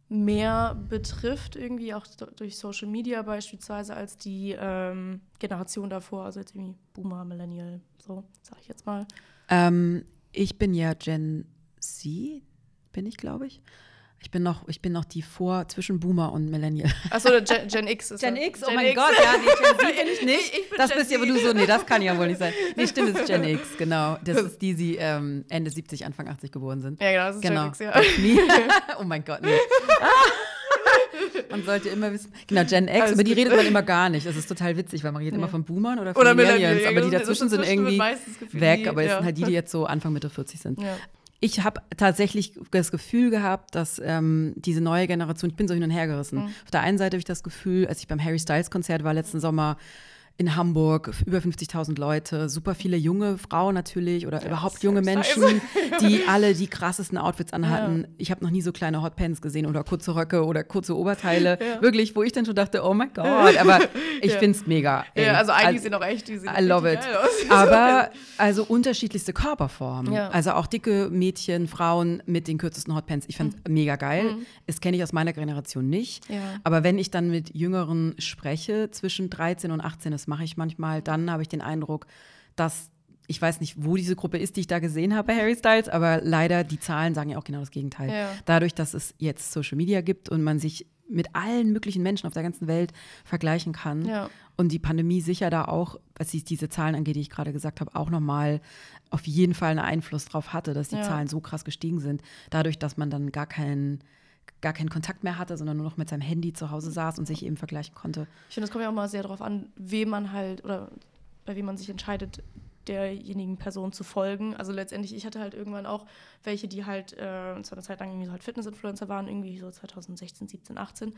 mehr betrifft, irgendwie auch durch Social Media beispielsweise, als die ähm, Generation davor, also jetzt irgendwie Boomer, Millennial, so, sag ich jetzt mal? Ähm, ich bin ja Gen Z, bin ich, glaube ich. Ich bin noch, ich bin noch die vor zwischen Boomer und Millennial. Achso, Gen, Gen, X ist Gen X, oh Gen mein X. Gott, ja, nee, Gen Z [LAUGHS] bin ich nicht. Ich, ich das Gen bist ja, aber du so, nee, das kann ja wohl nicht sein. Nee, stimmt, das ist Gen X, genau. Das ist die, die ähm, Ende 70, Anfang 80 geboren sind. Ja, genau, das ist genau. Gen X, ja. [LAUGHS] oh mein Gott, nee. [LAUGHS] Man sollte immer wissen. Genau, Gen X, Alles aber die gut. redet man immer gar nicht. Das ist total witzig, weil man redet ja. immer von Boomern oder von oder Millennials, aber die dazwischen sind irgendwie weg, aber es ja. sind halt die, die jetzt so Anfang Mitte 40 sind. Ja. Ich habe tatsächlich das Gefühl gehabt, dass ähm, diese neue Generation, ich bin so hin und her gerissen. Mhm. Auf der einen Seite habe ich das Gefühl, als ich beim Harry Styles Konzert war letzten Sommer, in Hamburg, über 50.000 Leute, super viele junge Frauen natürlich oder ja, überhaupt junge Menschen, [LAUGHS] die alle die krassesten Outfits anhatten. Ja. Ich habe noch nie so kleine Hotpants gesehen oder kurze Röcke oder kurze Oberteile. [LAUGHS] Ja. Wirklich, wo ich dann schon dachte, oh mein Gott, aber [LAUGHS] ich finde es mega. Ja, also einige sind auch echt, die sehen I love it. Aber also unterschiedlichste Körperformen. Also auch dicke Mädchen, Frauen mit den kürzesten Hotpants. Ich fand mhm. mega geil. Mhm. Das kenne ich aus meiner Generation nicht. Aber wenn ich dann mit Jüngeren spreche, zwischen 13 und 18, das mache ich manchmal, dann habe ich den Eindruck, dass ich weiß nicht, wo diese Gruppe ist, die ich da gesehen habe bei Harry Styles, aber leider die Zahlen sagen ja auch genau das Gegenteil. Ja. Dadurch, dass es jetzt Social Media gibt und man sich mit allen möglichen Menschen auf der ganzen Welt vergleichen kann ja. und die Pandemie sicher da auch, was diese Zahlen angeht, die ich gerade gesagt habe, auch nochmal auf jeden Fall einen Einfluss drauf hatte, dass die ja. Zahlen so krass gestiegen sind, dadurch, dass man dann gar keinen gar keinen Kontakt mehr hatte, sondern nur noch mit seinem Handy zu Hause saß und sich eben vergleichen konnte. Ich finde, es kommt ja auch mal sehr darauf an, wem man halt oder bei wem man sich entscheidet, derjenigen Person zu folgen. Also letztendlich, ich hatte halt irgendwann auch welche, die halt äh, zu einer Zeit lang irgendwie so halt Fitness-Influencer waren, irgendwie so 2016, 17, 18,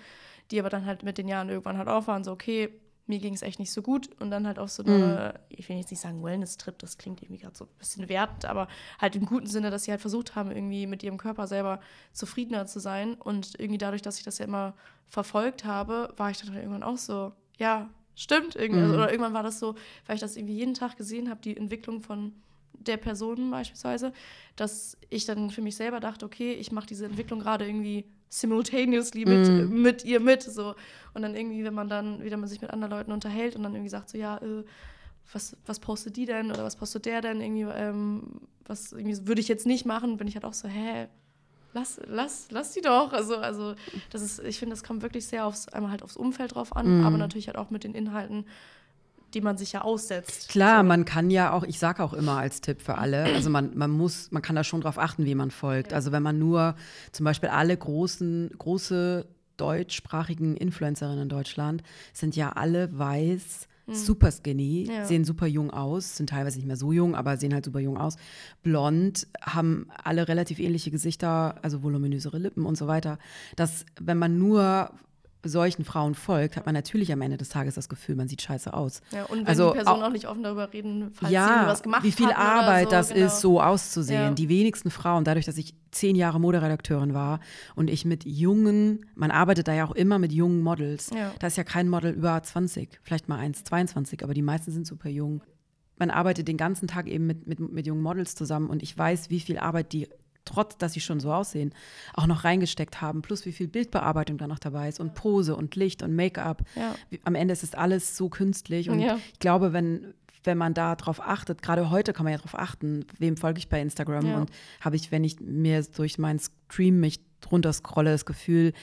die aber dann halt mit den Jahren irgendwann halt auch waren, so okay, mir ging es echt nicht so gut und dann halt auf so eine, mhm. ich will jetzt nicht sagen Wellness-Trip, das klingt irgendwie gerade so ein bisschen wertend, aber halt im guten Sinne, dass sie halt versucht haben, irgendwie mit ihrem Körper selber zufriedener zu sein und irgendwie dadurch, dass ich das ja immer verfolgt habe, war ich dann halt irgendwann auch so, ja, stimmt irgendwie. Also, mhm. oder irgendwann war das so, weil ich das irgendwie jeden Tag gesehen habe, die Entwicklung von der Person beispielsweise, dass ich dann für mich selber dachte, okay, ich mache diese Entwicklung gerade irgendwie simultaneously mit, mm. mit ihr mit. So. Und dann irgendwie, wenn man dann wieder man sich mit anderen Leuten unterhält und dann irgendwie sagt, so ja, äh, was, was postet die denn oder was postet der denn irgendwie, ähm, was irgendwie würde ich jetzt nicht machen, bin ich halt auch so, hä, lass, lass, lass die doch. Also, also das ist, ich finde, das kommt wirklich sehr aufs, einmal halt aufs Umfeld drauf an, mm. aber natürlich halt auch mit den Inhalten, die man sich ja aussetzt. Klar, so. man kann ja auch, ich sage auch immer als Tipp für alle, also man, man muss, man kann da schon drauf achten, wie man folgt. Ja. Also wenn man nur zum Beispiel alle großen, große deutschsprachigen Influencerinnen in Deutschland sind ja alle weiß, Mhm. Super skinny, ja. sehen super jung aus, sind teilweise nicht mehr so jung, aber sehen halt super jung aus. Blond, haben alle relativ ähnliche Gesichter, also voluminösere Lippen und so weiter. Dass, wenn man nur solchen Frauen folgt, hat man natürlich am Ende des Tages das Gefühl, man sieht scheiße aus. Ja, und wenn also, die Personen auch, auch nicht offen darüber reden, falls ja, sie was gemacht wie viel Arbeit so, das genau. ist, so auszusehen. Ja. Die wenigsten Frauen, dadurch, dass ich zehn Jahre Moderedakteurin war und ich mit jungen, man arbeitet da ja auch immer mit jungen Models. Ja. Da ist ja kein Model über 20, vielleicht mal 1, 22, aber die meisten sind super jung man arbeitet den ganzen Tag eben mit, mit, mit jungen Models zusammen und ich weiß, wie viel Arbeit die trotz dass sie schon so aussehen, auch noch reingesteckt haben, plus wie viel Bildbearbeitung da noch dabei ist und Pose und Licht und Make-up. Ja. Am Ende ist es alles so künstlich und ja. ich glaube, wenn wenn man da drauf achtet, gerade heute kann man ja darauf achten, wem folge ich bei Instagram ja. und habe ich, wenn ich mir durch meinen Stream mich drunter scrolle, das Gefühl,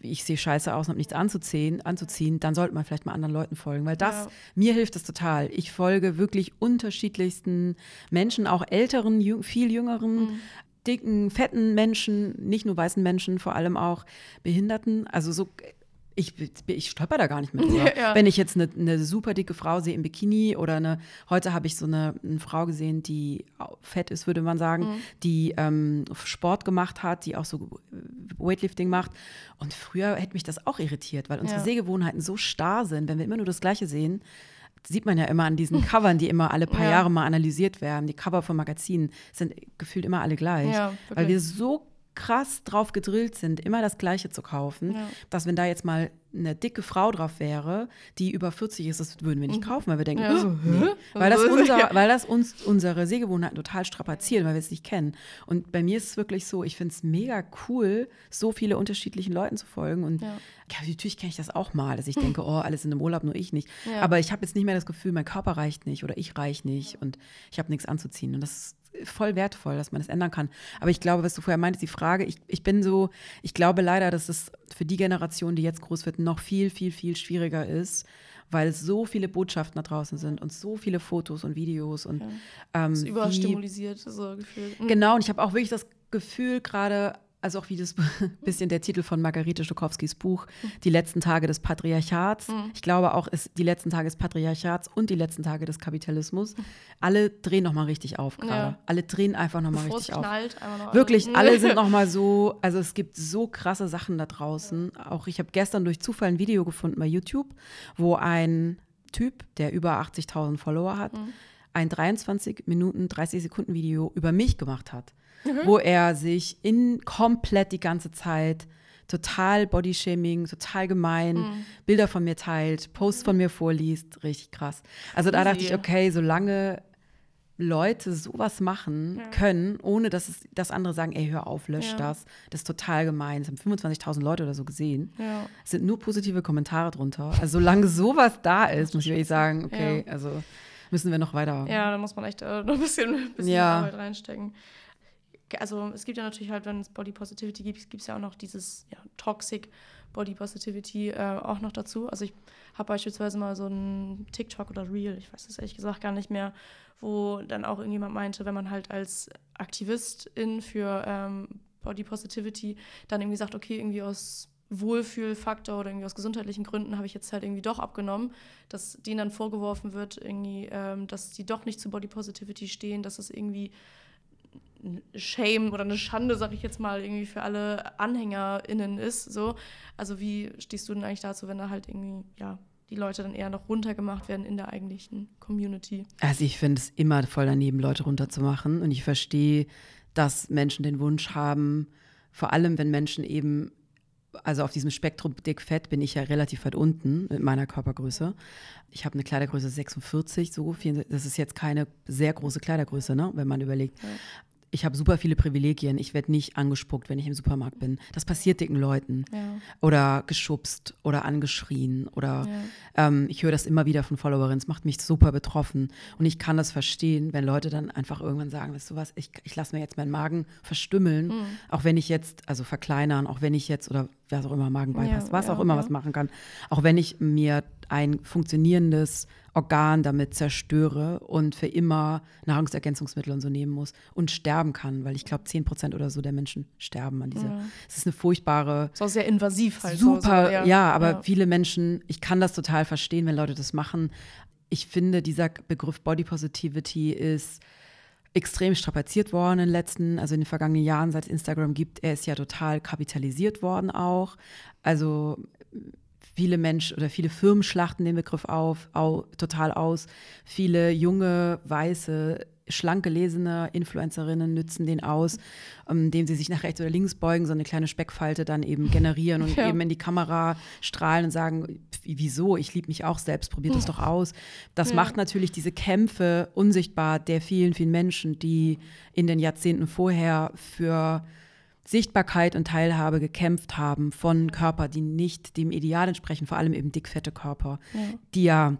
ich sehe scheiße aus und habe nichts anzuziehen, anzuziehen, dann sollte man vielleicht mal anderen Leuten folgen, weil das, ja. mir hilft das total. Ich folge wirklich unterschiedlichsten Menschen, auch älteren, jüng, viel jüngeren, mhm. dicken, fetten Menschen, nicht nur weißen Menschen, vor allem auch Behinderten. Also so ich, ich stolper da gar nicht mit [LAUGHS] drüber. Ja. Wenn ich jetzt eine, eine, super dicke Frau sehe im Bikini oder eine, heute habe ich so eine, eine, Frau gesehen, die fett ist, würde man sagen, mhm. die ähm, Sport gemacht hat, die auch so Weightlifting macht. Und früher hätte mich das auch irritiert, weil unsere ja. Sehgewohnheiten so starr sind, wenn wir immer nur das Gleiche sehen. Sieht man ja immer an diesen [LAUGHS] Covern, die immer alle paar ja. Jahre mal analysiert werden. Die Cover von Magazinen sind gefühlt immer alle gleich. weil wir so krass drauf gedrillt sind, immer das Gleiche zu kaufen, ja. dass wenn da jetzt mal eine dicke Frau drauf wäre, die über 40 ist, das würden wir nicht mhm. kaufen, weil wir denken, ja. oh, nee. weil, das unser, weil das uns unsere Sehgewohnheiten total strapazieren, weil wir es nicht kennen. Und bei mir ist es wirklich so, ich finde es mega cool, so viele unterschiedlichen Leuten zu folgen. Und ja. ja natürlich kenne ich das auch mal, dass ich denke, oh, alles in einem Urlaub, nur ich nicht. Aber ich habe jetzt nicht mehr das Gefühl, mein Körper reicht nicht oder ich reiche nicht und ich habe nichts anzuziehen. Und das voll wertvoll, dass man das ändern kann. Aber ich glaube, was du vorher meintest, die Frage, ich, ich bin so, ich glaube leider, dass es für die Generation, die jetzt groß wird, noch viel, viel, viel schwieriger ist, weil so viele Botschaften da draußen sind und so viele Fotos und Videos und ja. ähm, überstimulisiert so gefühlt. Mhm. Genau, und ich habe auch wirklich das Gefühl, gerade also auch wie das [LAUGHS] bisschen der Titel von Margarete Stokowskis Buch, Die letzten Tage des Patriarchats. Mhm. Ich glaube auch, ist die letzten Tage des Patriarchats und die letzten Tage des Kapitalismus. Alle drehen nochmal richtig auf gerade. Ja. Alle drehen einfach nochmal richtig auf. Noch Wirklich, alle sind nochmal [LAUGHS] so, also es gibt so krasse Sachen da draußen. Ja. Auch ich habe gestern durch Zufall ein Video gefunden bei YouTube, wo ein Typ, der über 80.000 Follower hat, mhm. ein 23 Minuten, 30 Sekunden Video über mich gemacht hat mhm. wo er sich in komplett die ganze Zeit total Bodyshaming, total gemein, mhm. Bilder von mir teilt, Posts von mir vorliest, richtig krass. Also da dachte ich, okay, solange Leute sowas machen ja. können, ohne dass, es, dass andere sagen, ey, hör auf, lösch ja. das. Das ist total gemein. Es haben 25.000 Leute oder so gesehen. Ja. Es sind nur positive Kommentare drunter. Also solange [LAUGHS] sowas da ist, muss ich wirklich sagen, okay, also müssen wir noch weiter. Ja, da muss man echt äh, noch ein bisschen, [LAUGHS] bisschen ja. Arbeit reinstecken. Also es gibt ja natürlich halt, wenn es Body Positivity gibt, gibt es ja auch noch dieses ja, Toxic Body Positivity äh, auch noch dazu. Also ich habe beispielsweise mal so ein TikTok oder Reel, ich weiß es ehrlich gesagt gar nicht mehr, wo dann auch irgendjemand meinte, wenn man halt als Aktivistin für ähm, Body Positivity dann irgendwie sagt, okay, irgendwie aus Wohlfühlfaktor oder irgendwie aus gesundheitlichen Gründen habe ich jetzt halt irgendwie doch abgenommen, dass denen dann vorgeworfen wird, irgendwie, ähm, dass die doch nicht zu Body Positivity stehen, dass es irgendwie Shame oder eine Schande, sag ich jetzt mal, irgendwie für alle AnhängerInnen ist. So. Also wie stehst du denn eigentlich dazu, wenn da halt irgendwie, ja, die Leute dann eher noch runtergemacht werden in der eigentlichen Community? Also ich finde es immer voll daneben, Leute runterzumachen. Und ich verstehe, dass Menschen den Wunsch haben, vor allem wenn Menschen eben also auf diesem Spektrum dick fett bin ich ja relativ weit unten mit meiner Körpergröße. Ich habe eine Kleidergröße 46, so viel. Das ist jetzt keine sehr große Kleidergröße, ne, wenn man überlegt. Ja ich habe super viele Privilegien. Ich werde nicht angespuckt, wenn ich im Supermarkt bin. Das passiert dicken Leuten. Ja. Oder geschubst oder angeschrien. Oder ja. ähm, ich höre das immer wieder von Followerinnen. Es macht mich super betroffen. Und ich kann das verstehen, wenn Leute dann einfach irgendwann sagen, weißt du was, ich, ich lasse mir jetzt meinen Magen verstümmeln. Mhm. Auch wenn ich jetzt, also verkleinern, auch wenn ich jetzt, oder wer auch immer Magen beipasst, ja, was auch immer was machen kann. Auch wenn ich mir ein funktionierendes Organ damit zerstöre und für immer Nahrungsergänzungsmittel und so nehmen muss und sterben kann, weil ich glaube, 10 Prozent oder so der Menschen sterben an dieser. Es ist eine furchtbare. Ist auch sehr invasiv halt. Super, so, ja. ja. aber ja. viele Menschen, ich kann das total verstehen, wenn Leute das machen. Ich finde, dieser Begriff Body Positivity ist extrem strapaziert worden in den letzten, also in den vergangenen Jahren, seit es Instagram gibt. Er ist ja total kapitalisiert worden auch. Also viele Menschen oder viele Firmen schlachten den Begriff auf, au, total aus. Viele junge, weiße, schlank gelesene Influencerinnen nützen den aus, um, indem sie sich nach rechts oder links beugen, so eine kleine Speckfalte dann eben generieren und [LAUGHS] ja. eben in die Kamera strahlen und sagen, wieso, ich liebe mich auch selbst, probiert es doch aus. Das ja. macht natürlich diese Kämpfe unsichtbar der vielen, vielen Menschen, die in den Jahrzehnten vorher für Sichtbarkeit und Teilhabe gekämpft haben von Körpern, die nicht dem Ideal entsprechen, vor allem eben dickfette Körper, ja. die ja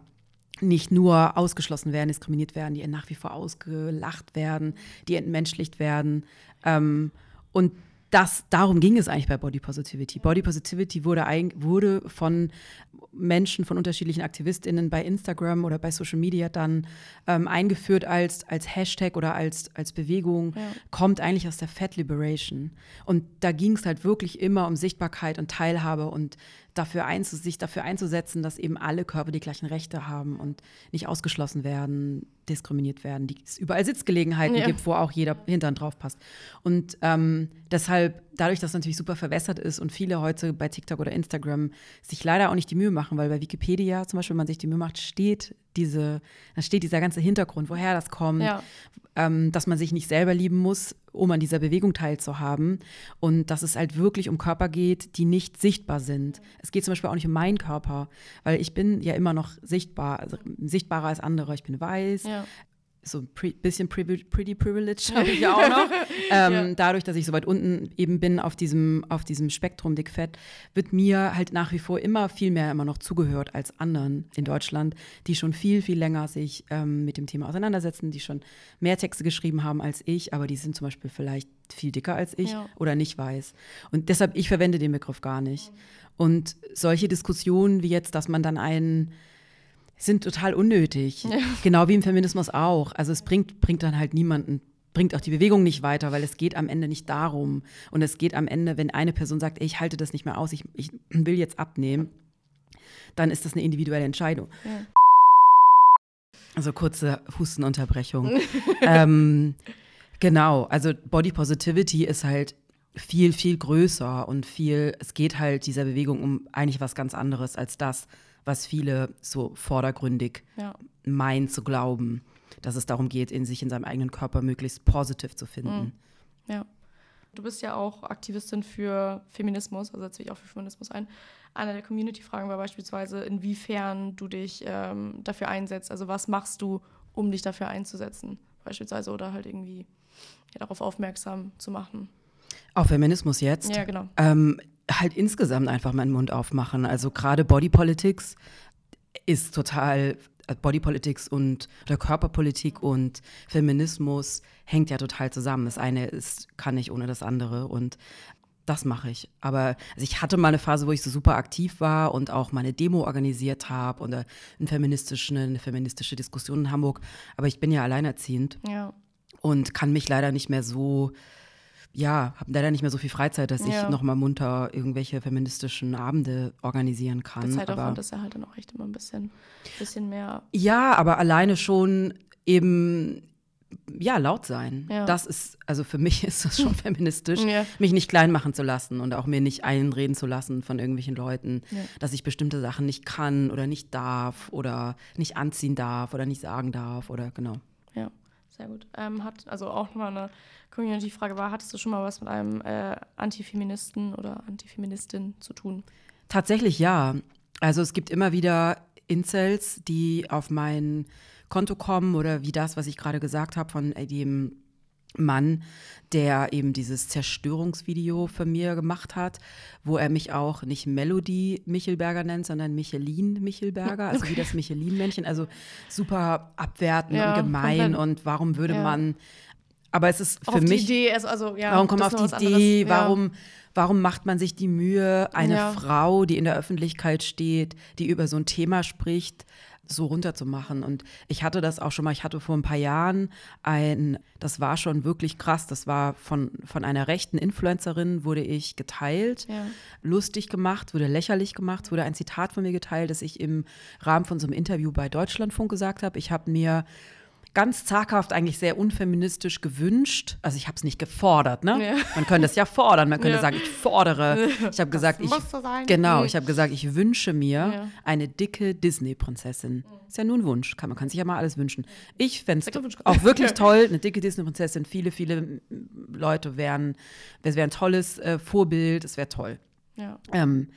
nicht nur ausgeschlossen werden, diskriminiert werden, die nach wie vor ausgelacht werden, die entmenschlicht werden. Ähm, und das, darum ging es eigentlich bei Body Positivity. Body Positivity wurde, wurde von Menschen, von unterschiedlichen AktivistInnen bei Instagram oder bei Social Media dann ähm, eingeführt als, als Hashtag oder als, als Bewegung, ja. kommt eigentlich aus der Fat Liberation. Und da ging es halt wirklich immer um Sichtbarkeit und Teilhabe und dafür einzus sich dafür einzusetzen, dass eben alle Körper die gleichen Rechte haben und nicht ausgeschlossen werden, diskriminiert werden, die es überall Sitzgelegenheiten ja. gibt, wo auch jeder Hintern drauf passt. Und ähm, deshalb, dadurch, dass es natürlich super verwässert ist und viele heute bei TikTok oder Instagram sich leider auch nicht die Mühe machen, weil bei Wikipedia zum Beispiel, wenn man sich die Mühe macht, steht diese, da steht dieser ganze Hintergrund, woher das kommt, ja. ähm, dass man sich nicht selber lieben muss, um an dieser Bewegung teilzuhaben und dass es halt wirklich um Körper geht, die nicht sichtbar sind. Es geht zum Beispiel auch nicht um meinen Körper, weil ich bin ja immer noch sichtbar, also sichtbarer als andere. Ich bin weiß, ja so ein bisschen pretty privileged habe ich ja auch [LAUGHS] noch. ähm, ja. Dadurch, dass ich so weit unten eben bin auf diesem, auf diesem Spektrum dickfett, wird mir halt nach wie vor immer viel mehr immer noch zugehört als anderen in Deutschland, die schon viel, viel länger sich ähm, mit dem Thema auseinandersetzen, die schon mehr Texte geschrieben haben als ich, aber die sind zum Beispiel vielleicht viel dicker als ich ja. oder nicht weiß. Und deshalb, ich verwende den Begriff gar nicht. Und solche Diskussionen wie jetzt, dass man dann einen sind total unnötig. Ja. Genau wie im Feminismus auch. Also es bringt, bringt dann halt niemanden, bringt auch die Bewegung nicht weiter, weil es geht am Ende nicht darum. Und es geht am Ende, wenn eine Person sagt, ey, ich halte das nicht mehr aus, ich, ich will jetzt abnehmen, dann ist das eine individuelle Entscheidung. Ja. Also kurze Hustenunterbrechung. [LAUGHS] ähm, genau, also Body Positivity ist halt viel, viel größer und viel, es geht halt dieser Bewegung um eigentlich was ganz anderes als das, was viele so vordergründig ja. meinen zu glauben, dass es darum geht, in sich in seinem eigenen Körper möglichst positiv zu finden. Mhm. Ja. Du bist ja auch Aktivistin für Feminismus, also setze ich auch für Feminismus ein. Eine der Community-Fragen war beispielsweise, inwiefern du dich ähm, dafür einsetzt. Also was machst du, um dich dafür einzusetzen, beispielsweise, oder halt irgendwie ja, darauf aufmerksam zu machen. Auf Feminismus jetzt? Ja, genau. Ähm, halt insgesamt einfach meinen Mund aufmachen. Also gerade Body Politics ist total äh, Body Politics und oder Körperpolitik und Feminismus hängt ja total zusammen. Das eine ist, kann nicht ohne das andere und das mache ich. Aber also ich hatte mal eine Phase, wo ich so super aktiv war und auch meine Demo organisiert habe oder eine feministische, eine feministische Diskussion in Hamburg. Aber ich bin ja alleinerziehend ja. und kann mich leider nicht mehr so ja, habe leider nicht mehr so viel Freizeit, dass ja. ich nochmal munter irgendwelche feministischen Abende organisieren kann. Der Zeitaufwand ist ja halt dann auch echt immer ein bisschen, bisschen mehr. Ja, aber alleine schon eben ja, laut sein. Ja. Das ist, also für mich [LAUGHS] ist das schon feministisch, ja. mich nicht klein machen zu lassen und auch mir nicht einreden zu lassen von irgendwelchen Leuten, ja. dass ich bestimmte Sachen nicht kann oder nicht darf oder nicht anziehen darf oder nicht sagen darf oder genau. Ja, sehr gut. Ähm, hat also auch nochmal eine Community-Frage war, hattest du schon mal was mit einem äh, Antifeministen oder Antifeministin zu tun? Tatsächlich ja. Also es gibt immer wieder Incels, die auf mein Konto kommen oder wie das, was ich gerade gesagt habe von äh, dem Mann, der eben dieses Zerstörungsvideo von mir gemacht hat, wo er mich auch nicht Melody Michelberger nennt, sondern Michelin Michelberger, also okay. wie das Michelin-Männchen, also super abwertend ja, und gemein und warum würde ja. man aber es ist für auf mich. Die Idee, also, also, ja, warum kommt man auf die Idee? Ja. Warum, warum macht man sich die Mühe, eine ja. Frau, die in der Öffentlichkeit steht, die über so ein Thema spricht, so runterzumachen. Und ich hatte das auch schon mal, ich hatte vor ein paar Jahren ein, das war schon wirklich krass, das war von, von einer rechten Influencerin, wurde ich geteilt, ja. lustig gemacht, wurde lächerlich gemacht, wurde ein Zitat von mir geteilt, das ich im Rahmen von so einem Interview bei Deutschlandfunk gesagt habe. Ich habe mir ganz zaghaft, eigentlich sehr unfeministisch gewünscht. Also ich habe es nicht gefordert, ne? Ja. Man könnte es ja fordern, man könnte ja. sagen, ich fordere. Ich habe gesagt, ich genau, ich habe gesagt, ich wünsche mir ja. eine dicke Disney-Prinzessin. Ist ja nur ein Wunsch, kann, man kann sich ja mal alles wünschen. Ich fände es auch wirklich [LAUGHS] toll, eine dicke Disney-Prinzessin. Viele, viele Leute wären, es wäre ein tolles äh, Vorbild, es wäre toll. Ja. Ähm,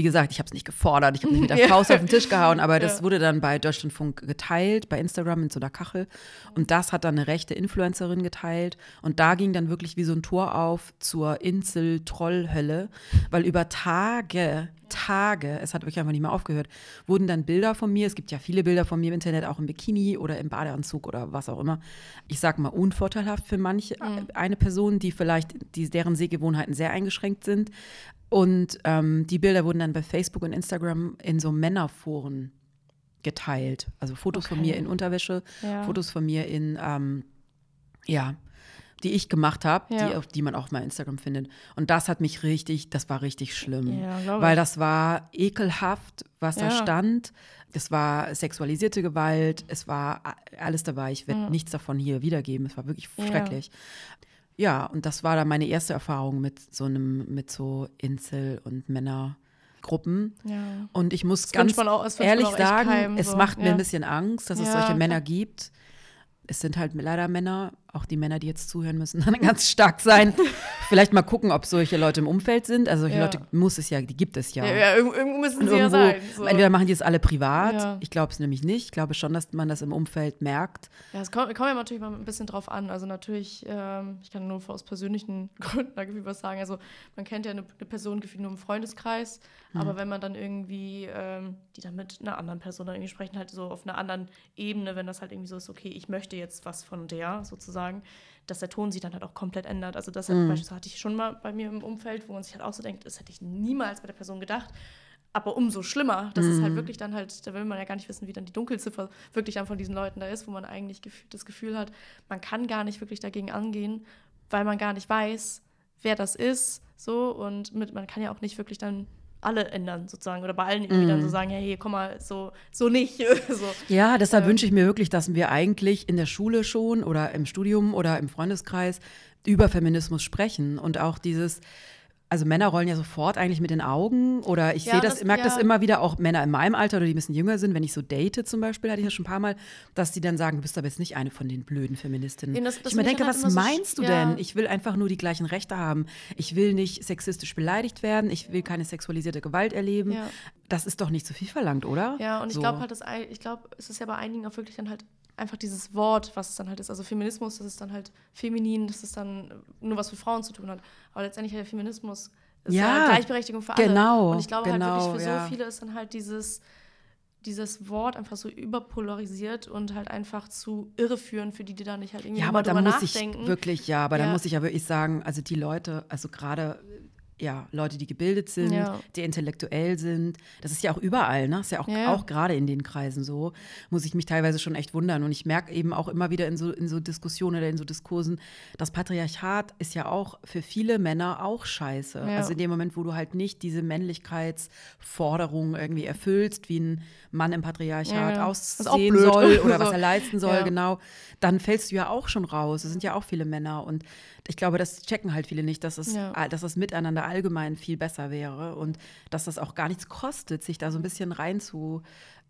wie gesagt, ich habe es nicht gefordert, ich habe nicht mit der [LAUGHS] Faust auf den Tisch gehauen, aber das ja. wurde dann bei Deutschlandfunk geteilt, bei Instagram in so einer Kachel. Und das hat dann eine rechte Influencerin geteilt. Und da ging dann wirklich wie so ein Tor auf zur Insel-Trollhölle, weil über Tage, Tage, es hat wirklich einfach nicht mehr aufgehört, wurden dann Bilder von mir, es gibt ja viele Bilder von mir im Internet, auch im Bikini oder im Badeanzug oder was auch immer. Ich sag mal unvorteilhaft für manche, mhm. eine Person, die vielleicht, die, deren Sehgewohnheiten sehr eingeschränkt sind. Und ähm, die Bilder wurden dann bei Facebook und Instagram in so Männerforen geteilt. Also Fotos okay. von mir in Unterwäsche, ja. Fotos von mir in, ähm, ja, die ich gemacht habe, ja. die, die man auch mal Instagram findet. Und das hat mich richtig, das war richtig schlimm. Ja, weil das war ekelhaft, was da stand. Das war sexualisierte Gewalt, es war alles dabei. Ich werde nichts davon hier wiedergeben. Es war wirklich schrecklich. Ja, und das war dann meine erste Erfahrung mit so einem, mit so Insel- und Männergruppen. Ja. Und ich muss das ganz auch, ehrlich sagen, keinem, es so. macht mir ja. ein bisschen Angst, dass es solche Männer gibt. Es sind halt leider Männer, auch die Männer, die jetzt zuhören müssen, [LAUGHS] dann ganz stark sein. [LAUGHS] Vielleicht mal gucken, ob solche Leute im Umfeld sind. Also solche ja. Leute muss es ja, die gibt es ja. Ja, ja irgendwo müssen sie irgendwo, ja sein. So. Entweder machen die es alle privat. Ja. Ich glaube es nämlich nicht. Ich glaube schon, dass man das im Umfeld merkt. Ja, es kommt, kommt ja natürlich mal ein bisschen drauf an. Also natürlich, ähm, ich kann nur aus persönlichen [LAUGHS] Gründen da was sagen. Also man kennt ja eine, eine Person gefühlt nur im Freundeskreis. Mhm. Aber wenn man dann irgendwie, ähm, die dann mit einer anderen Person dann irgendwie sprechen, halt so auf einer anderen Ebene, wenn das halt irgendwie so ist, okay, ich möchte jetzt was von der sozusagen, dass der Ton sich dann halt auch komplett ändert. Also das mhm. beispielsweise hatte ich schon mal bei mir im Umfeld, wo man sich halt auch so denkt, das hätte ich niemals bei der Person gedacht. Aber umso schlimmer, dass mhm. es halt wirklich dann halt, da will man ja gar nicht wissen, wie dann die Dunkelziffer wirklich dann von diesen Leuten da ist, wo man eigentlich das Gefühl hat, man kann gar nicht wirklich dagegen angehen, weil man gar nicht weiß, wer das ist, so und mit, man kann ja auch nicht wirklich dann alle ändern sozusagen oder bei allen irgendwie mm. dann so mhm. sagen, ja, hier, komm mal, so, so nicht. [LAUGHS] so. Ja, deshalb ähm. wünsche ich mir wirklich, dass wir eigentlich in der Schule schon oder im Studium oder im Freundeskreis über Feminismus sprechen und auch dieses, also Männer rollen ja sofort eigentlich mit den Augen oder ich ja, sehe das, das merke ja. das immer wieder auch Männer in meinem Alter oder die ein bisschen jünger sind, wenn ich so date zum Beispiel, hatte ich das schon ein paar Mal, dass die dann sagen, du bist aber jetzt nicht eine von den blöden Feministinnen. Nee, das, das ich mir denke, was meinst so, du denn? Ich will einfach nur die gleichen Rechte haben. Ich will nicht sexistisch beleidigt werden. Ich will keine sexualisierte Gewalt erleben. Das ist doch nicht zu viel verlangt, oder? Ja, und ich so. glaube halt, dass, ich glaube, es ist ja bei einigen auch wirklich dann halt einfach dieses Wort, was es dann halt ist. Also Feminismus, das ist dann halt feminin, das ist dann nur was für Frauen zu tun hat. Aber letztendlich halt der Feminismus ist ja, ja Gleichberechtigung für alle. Genau. Und ich glaube genau, halt wirklich für ja. so viele ist dann halt dieses dieses Wort einfach so überpolarisiert und halt einfach zu irreführend für die, die da nicht halt irgendwie ja, aber da muss nachdenken. ich wirklich, ja, aber ja. da muss ich ja wirklich sagen, also die Leute, also gerade ja, Leute, die gebildet sind, ja. die intellektuell sind. Das ist ja auch überall, ne? Das ist ja auch, ja. auch gerade in den Kreisen so. Muss ich mich teilweise schon echt wundern. Und ich merke eben auch immer wieder in so, in so Diskussionen oder in so Diskursen, das Patriarchat ist ja auch für viele Männer auch scheiße. Ja. Also in dem Moment, wo du halt nicht diese Männlichkeitsforderung irgendwie erfüllst, wie ein Mann im Patriarchat aussehen soll oder [LAUGHS] was er leisten soll, genau, dann fällst du ja auch schon raus. Es sind ja auch viele Männer. Und ich glaube, das checken halt viele nicht, dass es, dass das Miteinander allgemein viel besser wäre und dass das auch gar nichts kostet, sich da so ein bisschen rein zu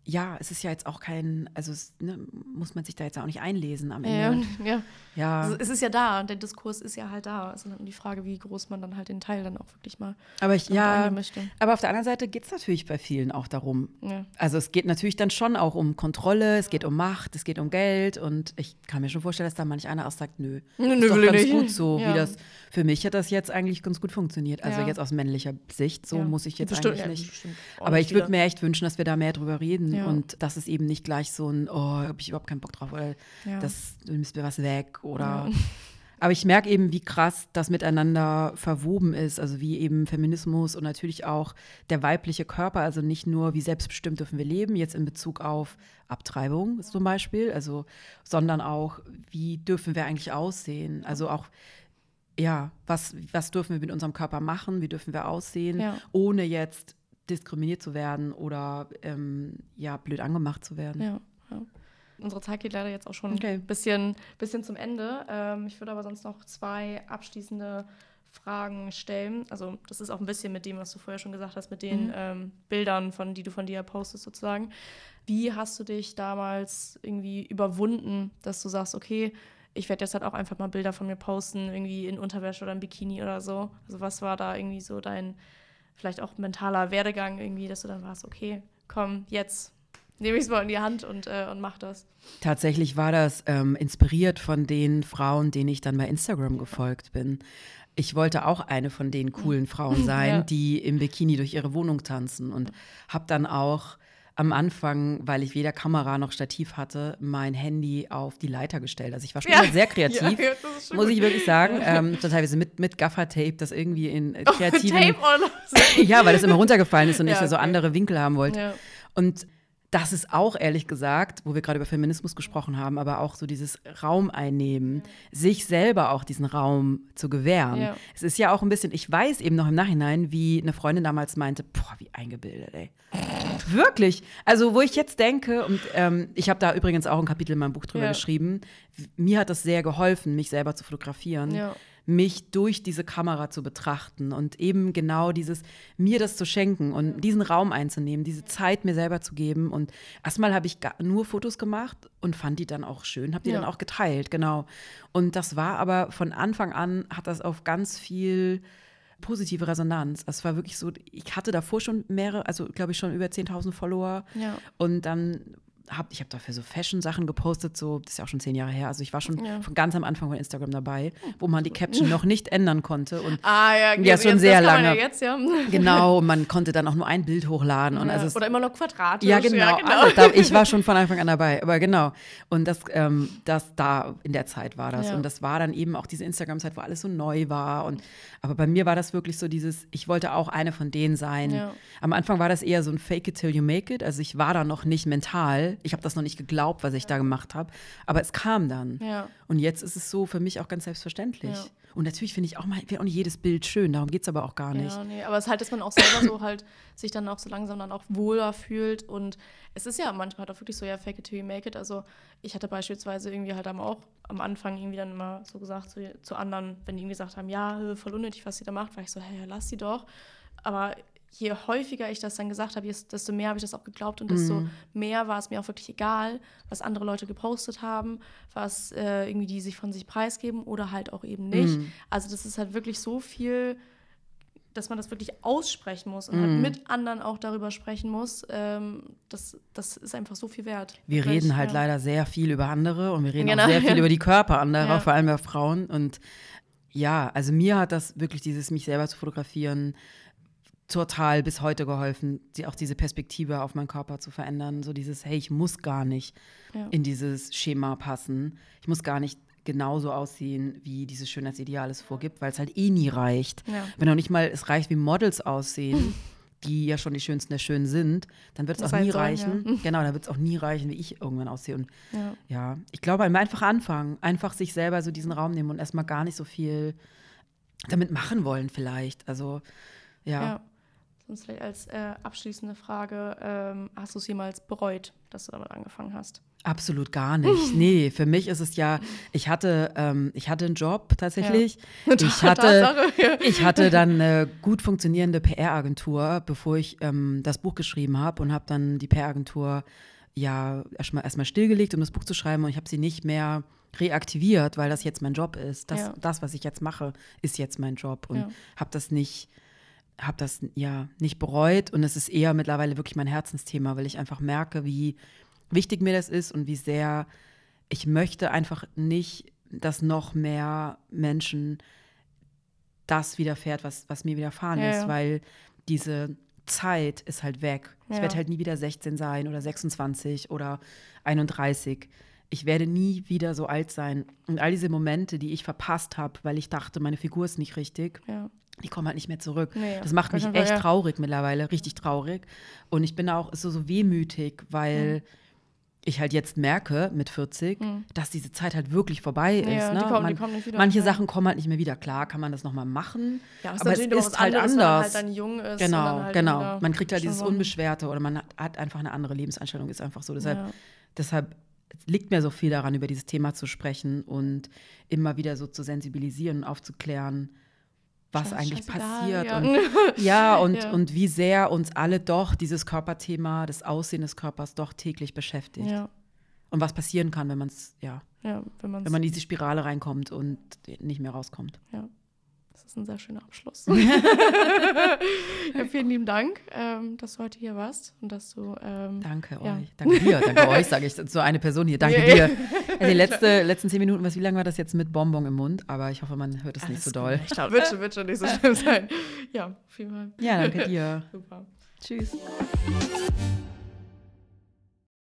ja, es ist ja jetzt auch kein, also es, ne, muss man sich da jetzt auch nicht einlesen am Ende. Ja, [LAUGHS] ja. ja. Also es ist ja da, der Diskurs ist ja halt da. Es ist dann die Frage, wie groß man dann halt den Teil dann auch wirklich mal aber ich, ja, Aber auf der anderen Seite geht es natürlich bei vielen auch darum. Ja. Also es geht natürlich dann schon auch um Kontrolle, es geht um Macht, es geht um Geld und ich kann mir schon vorstellen, dass da manch einer auch sagt, nö, nö, ist doch ganz gut so, ja. wie das, für mich hat das jetzt eigentlich ganz gut funktioniert. Also jetzt aus männlicher Sicht, so muss ich jetzt bestimmt, eigentlich nicht. Aber ich würde mir echt wünschen, dass wir da mehr drüber reden ja. und das ist eben nicht gleich so ein, oh, habe ich überhaupt keinen Bock drauf oder ja. das, du nimmst mir was weg oder. Ja. [LAUGHS] Aber ich merke eben, wie krass das miteinander verwoben ist, also wie eben Feminismus und natürlich auch der weibliche Körper, also nicht nur, wie selbstbestimmt dürfen wir leben, jetzt in Bezug auf Abtreibung zum Beispiel, also, sondern auch, wie dürfen wir eigentlich aussehen, also auch ja, was, was dürfen wir mit unserem Körper machen, wie dürfen wir aussehen, ja. ohne jetzt diskriminiert zu werden oder ähm, ja, blöd angemacht zu werden. Ja, ja. Unsere Zeit geht leider jetzt auch schon okay. ein bisschen, bisschen zum Ende. Ähm, ich würde aber sonst noch zwei abschließende Fragen stellen. Also das ist auch ein bisschen mit dem, was du vorher schon gesagt hast, mit den mhm. ähm, Bildern, von, die du von dir postest sozusagen. Wie hast du dich damals irgendwie überwunden, dass du sagst, okay, ich werde jetzt halt auch einfach mal Bilder von mir posten, irgendwie in Unterwäsche oder in Bikini oder so. Also was war da irgendwie so dein, vielleicht auch mentaler Werdegang irgendwie, dass du dann warst, okay, komm, jetzt nehme ich es mal in die Hand und, äh, und mach das. Tatsächlich war das ähm, inspiriert von den Frauen, denen ich dann bei Instagram gefolgt bin. Ich wollte auch eine von den coolen Frauen [LAUGHS] sein, ja. die im Bikini durch ihre Wohnung tanzen und habe dann auch am Anfang, weil ich weder Kamera noch Stativ hatte, mein Handy auf die Leiter gestellt. Also ich war schon ja. sehr [LAUGHS] kreativ, ja, muss ich wirklich sagen. Ähm, teilweise mit, mit Gaffer-Tape, das irgendwie in äh, kreativen... Oh, [LAUGHS] ja, weil das immer runtergefallen ist und ja, ich so andere Winkel haben wollte. Und das ist auch ehrlich gesagt, wo wir gerade über Feminismus gesprochen haben, aber auch so dieses Raum einnehmen, sich selber auch diesen Raum zu gewähren. Ja. Es ist ja auch ein bisschen, ich weiß eben noch im Nachhinein, wie eine Freundin damals meinte, boah, wie eingebildet, ey. [LAUGHS] Wirklich. Also, wo ich jetzt denke, und ähm, ich habe da übrigens auch ein Kapitel in meinem Buch drüber ja. geschrieben, mir hat das sehr geholfen, mich selber zu fotografieren. Ja mich durch diese Kamera zu betrachten und eben genau dieses, mir das zu schenken und diesen Raum einzunehmen, diese Zeit mir selber zu geben. Und erstmal habe ich nur Fotos gemacht und fand die dann auch schön, habe die ja. dann auch geteilt, genau. Und das war aber von Anfang an, hat das auf ganz viel positive Resonanz. Es war wirklich so, ich hatte davor schon mehrere, also glaube ich schon über 10.000 Follower. Ja. Und dann habe ich habe dafür so Fashion-Sachen gepostet, so, das ist ja auch schon zehn Jahre her. Also ich war schon ja. von ganz am Anfang von Instagram dabei, wo man die Caption noch nicht ändern konnte. Und ah, ja, ja schon jetzt, sehr lange. Ja jetzt, ja. Genau, [LAUGHS] man konnte dann auch nur ein Bild hochladen. Und also es, Oder immer noch quadratisch. Ja, genau. Genau. Also, da, ich war schon von Anfang an dabei, aber genau. Und das, ähm, das da in der Zeit war das. Und das war dann eben auch diese Instagram-Zeit, wo alles so neu war. Und aber bei mir war das wirklich so dieses, ich wollte auch eine von denen sein. Am Anfang war das eher so ein Fake it till you make it. Also ich war da noch nicht mental ich habe das noch nicht geglaubt, was ich da gemacht habe. Aber es kam dann. Ja. Und jetzt ist es so für mich auch ganz selbstverständlich. Ja. Und natürlich finde ich auch mal, auch nicht jedes Bild schön, darum geht es aber auch gar nicht. Ja, nee, aber es ist halt, dass man auch selber so halt sich dann auch so langsam dann auch wohler fühlt. Und es ist ja manchmal halt auch wirklich so, ja, fake it till you make it. Also ich hatte beispielsweise irgendwie halt auch am Anfang irgendwie dann immer so gesagt zu, zu anderen, wenn die irgendwie gesagt haben, ja, voll unnötig, was sie da macht, war ich so, hey, lass sie doch. Aber je häufiger ich das dann gesagt habe, desto mehr habe ich das auch geglaubt und desto mhm. mehr war es mir auch wirklich egal, was andere Leute gepostet haben, was äh, irgendwie die sich von sich preisgeben oder halt auch eben nicht. Mhm. Also das ist halt wirklich so viel, dass man das wirklich aussprechen muss und halt mhm. halt mit anderen auch darüber sprechen muss. Ähm, das, das ist einfach so viel wert. Wir reden halt ja. leider sehr viel über andere und wir reden genau. auch sehr viel über die Körper anderer, ja. vor allem bei Frauen. Und ja, also mir hat das wirklich dieses mich selber zu fotografieren total bis heute geholfen, die, auch diese Perspektive auf meinen Körper zu verändern. So dieses, hey, ich muss gar nicht ja. in dieses Schema passen. Ich muss gar nicht genauso aussehen, wie dieses Schönheitsideal es vorgibt, weil es halt eh nie reicht. Ja. Wenn auch nicht mal es reicht, wie Models aussehen, [LAUGHS] die ja schon die Schönsten der Schönen sind, dann wird es auch nie sollen, reichen. Ja. [LAUGHS] Genau, dann wird es auch nie reichen, wie ich irgendwann aussehe. Und ja, ja ich glaube, einfach anfangen, einfach sich selber so diesen Raum nehmen und erstmal gar nicht so viel damit machen wollen, vielleicht. Also, ja. Sonst vielleicht als äh, abschließende Frage: ähm, Hast du es jemals bereut, dass du damit angefangen hast? Absolut gar nicht. [LAUGHS] nee, für mich ist es ja, ich hatte, ähm, ich hatte einen Job tatsächlich. Ja. [LAUGHS] Ich, hatte, ich hatte dann eine gut funktionierende PR-Agentur, bevor ich ähm, das Buch geschrieben habe und habe dann die PR-Agentur ja erstmal erstmal stillgelegt, um das Buch zu schreiben und ich habe sie nicht mehr reaktiviert, weil das jetzt mein Job ist. Das, ja. das was ich jetzt mache, ist jetzt mein Job und ja. habe das nicht habe das ja nicht bereut und es ist eher mittlerweile wirklich mein Herzensthema, weil ich einfach merke, wie wichtig mir das ist und wie sehr ich möchte einfach nicht, dass noch mehr Menschen das widerfährt, was, was mir widerfahren ja, ist, ja. weil diese Zeit ist halt weg. Ja. Ich werde halt nie wieder 16 sein oder 26 oder 31. Ich werde nie wieder so alt sein. Und all diese Momente, die ich verpasst habe, weil ich dachte, meine Figur ist nicht richtig, ja die kommen halt nicht mehr zurück. Nee, das macht mich echt traurig mittlerweile, richtig traurig. Und ich bin auch so, so wehmütig, weil mhm. ich halt jetzt merke mit 40, mhm. dass diese Zeit halt wirklich vorbei ist. Ja, ne? die kommen, Man, kommen nicht wieder, manche ja. Sachen kommen halt nicht mehr wieder. Klar kann man das nochmal machen, ja, aber es ist halt anderes, anders. Wenn man halt jung ist genau, halt genau. Man kriegt halt dieses Unbeschwerte oder man hat einfach eine andere Lebenseinstellung, ist einfach so. Deshalb, deshalb liegt mir so viel daran, über dieses Thema zu sprechen und immer wieder so zu sensibilisieren und aufzuklären, was eigentlich passiert. Ja, und, [LAUGHS] ja, und, ja. und wie sehr uns alle doch dieses Körperthema, das Aussehen des Körpers doch täglich beschäftigt. Ja. Und was passieren kann, wenn man es, ja, ja wenn, wenn man in diese Spirale reinkommt und nicht mehr rauskommt. Ja. Das ist ein sehr schöner Abschluss. [LAUGHS] [LAUGHS] ja, vielen lieben Dank, ähm, dass du heute hier warst und dass du. Ähm, danke ja. euch. Danke dir. Danke euch, sage ich zu einer Person hier. Danke dir. Also die [LAUGHS] letzte, letzten zehn Minuten, was, wie lange war das jetzt mit Bonbon im Mund? Aber ich hoffe, man hört es nicht so doll. Ich glaube, wird schon, wird schon nicht so schlimm sein. Ja, vielen Dank. Ja, danke dir. Super. Tschüss.